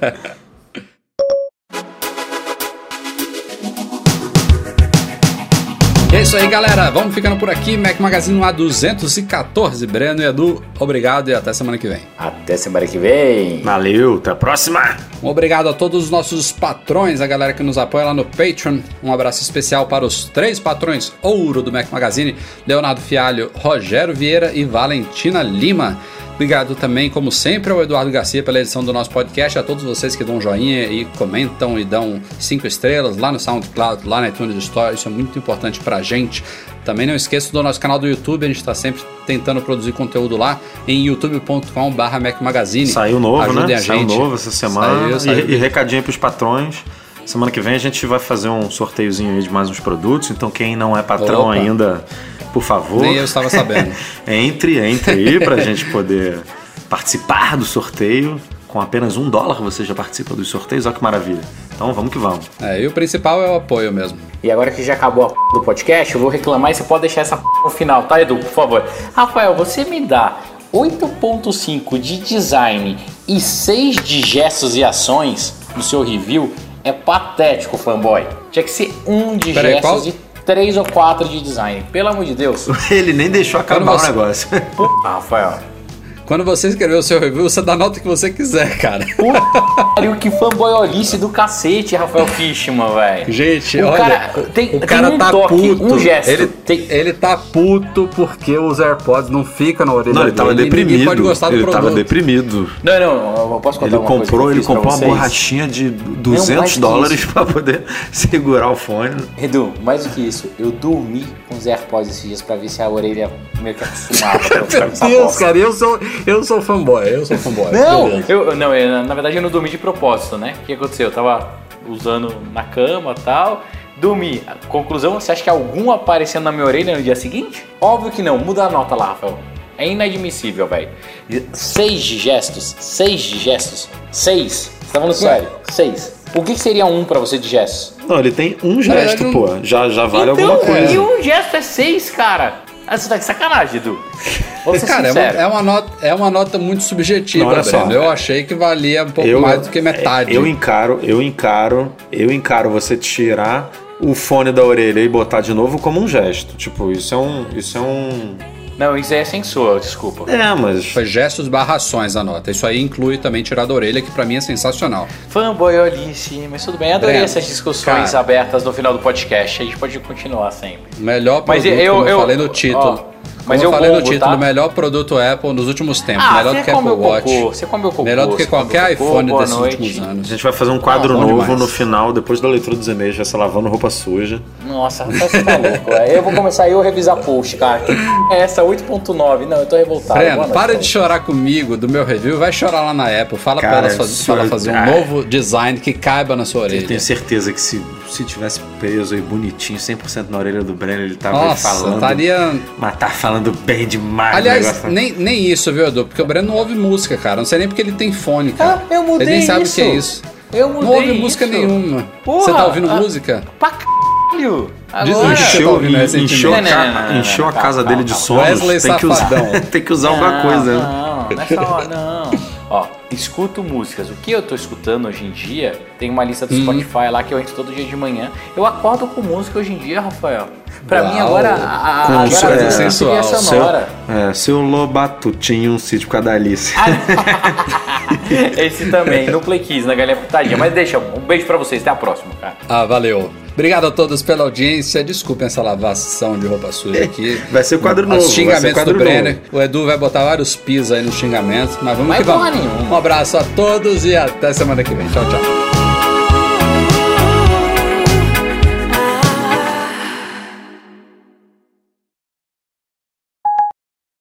Isso aí, galera. Vamos ficando por aqui. Mac Magazine A214. Breno e Edu, obrigado e até semana que vem. Até semana que vem. Valeu, até a próxima! Um obrigado a todos os nossos patrões, a galera que nos apoia lá no Patreon. Um abraço especial para os três patrões ouro do Mac Magazine: Leonardo Fialho, Rogério Vieira e Valentina Lima. Obrigado também, como sempre, ao Eduardo Garcia pela edição do nosso podcast, a todos vocês que dão um joinha e comentam e dão cinco estrelas lá no SoundCloud, lá na iTunes Store, isso é muito importante pra gente. Também não esqueça do nosso canal do YouTube, a gente está sempre tentando produzir conteúdo lá em youtube.com.br Magazine. Saiu novo, Ajudem né? a Saiu gente. novo essa semana. Saiu, saiu. E, e recadinho pros patrões. Semana que vem a gente vai fazer um sorteiozinho aí de mais uns produtos. Então quem não é patrão Opa. ainda, por favor. Nem eu estava sabendo. entre, entre aí pra gente poder participar do sorteio. Com apenas um dólar você já participa dos sorteios. Olha que maravilha. Então vamos que vamos. É, e o principal é o apoio mesmo. E agora que já acabou a p do podcast, eu vou reclamar e você pode deixar essa p no final, tá, Edu? Por favor. Rafael, você me dá 8.5 de design e 6 de gestos e ações no seu review é patético, fanboy. Tinha que ser um de Peraí, gestos qual? e 3 ou 4 de design. Pelo amor de Deus. Ele nem deixou acabar o negócio. Puta, Rafael. Quando você escrever o seu review, você dá a nota que você quiser, cara. Pariu, que fanboyolice do cacete, Rafael Fishman, velho. Gente, o olha, cara tem, o tem cara um tá toque, puto. um gesto. Ele, Tem- ele tá puto porque os AirPods não ficam na orelha Não, ele tava dele deprimido. Ninguém pode gostar do ele produto. tava deprimido. Não, não, eu posso contar Ele uma coisa comprou, que eu ele fiz pra comprou uma borrachinha de mais 200 que dólares pra poder segurar o fone. Edu, mais do que isso, eu dormi com os AirPods esses dias pra ver se a orelha meio que acostumava essa Deus, cara, eu sou, Eu sou fanboy, eu sou fanboy. Não, eu, não eu, na verdade eu não dormi de propósito, né? O que aconteceu? Eu tava usando na cama e tal. Dormi. Conclusão, você acha que algum aparecendo na minha orelha no dia seguinte? Óbvio que não. Muda a nota lá, Rafael. É inadmissível, velho. Seis gestos. Seis gestos. Seis. Você tá falando sério? Seis. O que que seria um pra você de gestos? Não, ele tem um gesto, não- pô. Já, já vale então, alguma coisa. e um gesto é seis, cara. Ah, você tá de sacanagem, Edu. Cara, é é, uma nota, é uma nota muito subjetiva, Não, olha só. Breno. Eu achei que valia um pouco mais do que metade. Eu encaro, eu encaro, eu encaro você tirar o fone da orelha e botar de novo como um gesto. Tipo, isso é um. Isso é um. Não, isso aí é censura, desculpa. É, mas. Foi gestos barra ações a nota. Isso aí inclui também tirar da orelha, que pra mim é sensacional. Fanboyolice, mas tudo bem. Adorei Breno, essas discussões cara. abertas no final do podcast. A gente pode continuar sempre. Melhor Mas produto, eu- como eu, eu- falei no título. ó, mas como eu eu falei no título, tá? melhor produto Apple nos últimos tempos. Ah, melhor do que Apple comeu Watch. cocô, você comeu cocô, melhor do que qualquer cocô, iPhone desses noite. últimos A anos. gente vai fazer um quadro Ah, novo demais. no final, depois da leitura dos e-mails, já se lavando roupa suja. Nossa, você tá louco. é. Eu vou começar eu a revisar post, cara. É essa 8.9? Não, eu tô revoltado. Breno, noite, para de chorar comigo do meu review, vai chorar lá na Apple. Fala Cara, pra elas fazer, pra ela é- fazer um novo design que caiba na sua Eu orelha. tenho certeza que se, se tivesse preso aí bonitinho, 100% na orelha do Breno, ele tava aí Nossa, falando. estaria. Tá falando bem demais Aliás, nem, nem isso, viu, Edu? Porque o Breno não ouve música, cara. Não sei nem porque ele tem fone, cara. Ah, eu mudei Ele nem sabe isso. o que é isso. Eu mudei Não ouve música isso. nenhuma. Porra, Você tá ouvindo ah, música? Pra caralho. Agora... você tá Encheu, encheu, a, ca- encheu a casa dele de sonos. Wesley Tem que, usar, tem que usar alguma coisa. né? Não, não é não. Ó, escuto músicas. O que eu tô escutando hoje em dia, tem uma lista do Uhum. Spotify lá que eu entro todo dia de manhã. Eu acordo com música hoje em dia, Rafael. Pra Uau. mim agora, a, a, Com agora isso, a é, sensual. sonora. É, seu Lobato tinha um sítio com a Dalice. Esse também, no Play Kiss, na Galinha Putadinha. Mas deixa, um beijo pra vocês. Até a próxima, cara. Ah, valeu. Obrigado a todos pela audiência. Desculpem essa lavação de roupa suja aqui. Vai ser quadro novo. Os vai ser xingamentos quadro do novo. Brenner. O Edu vai botar vários pis aí nos xingamentos. Mas vamos Vai que vamos. porra nenhuma. Um abraço a todos e até semana que vem. Tchau, tchau.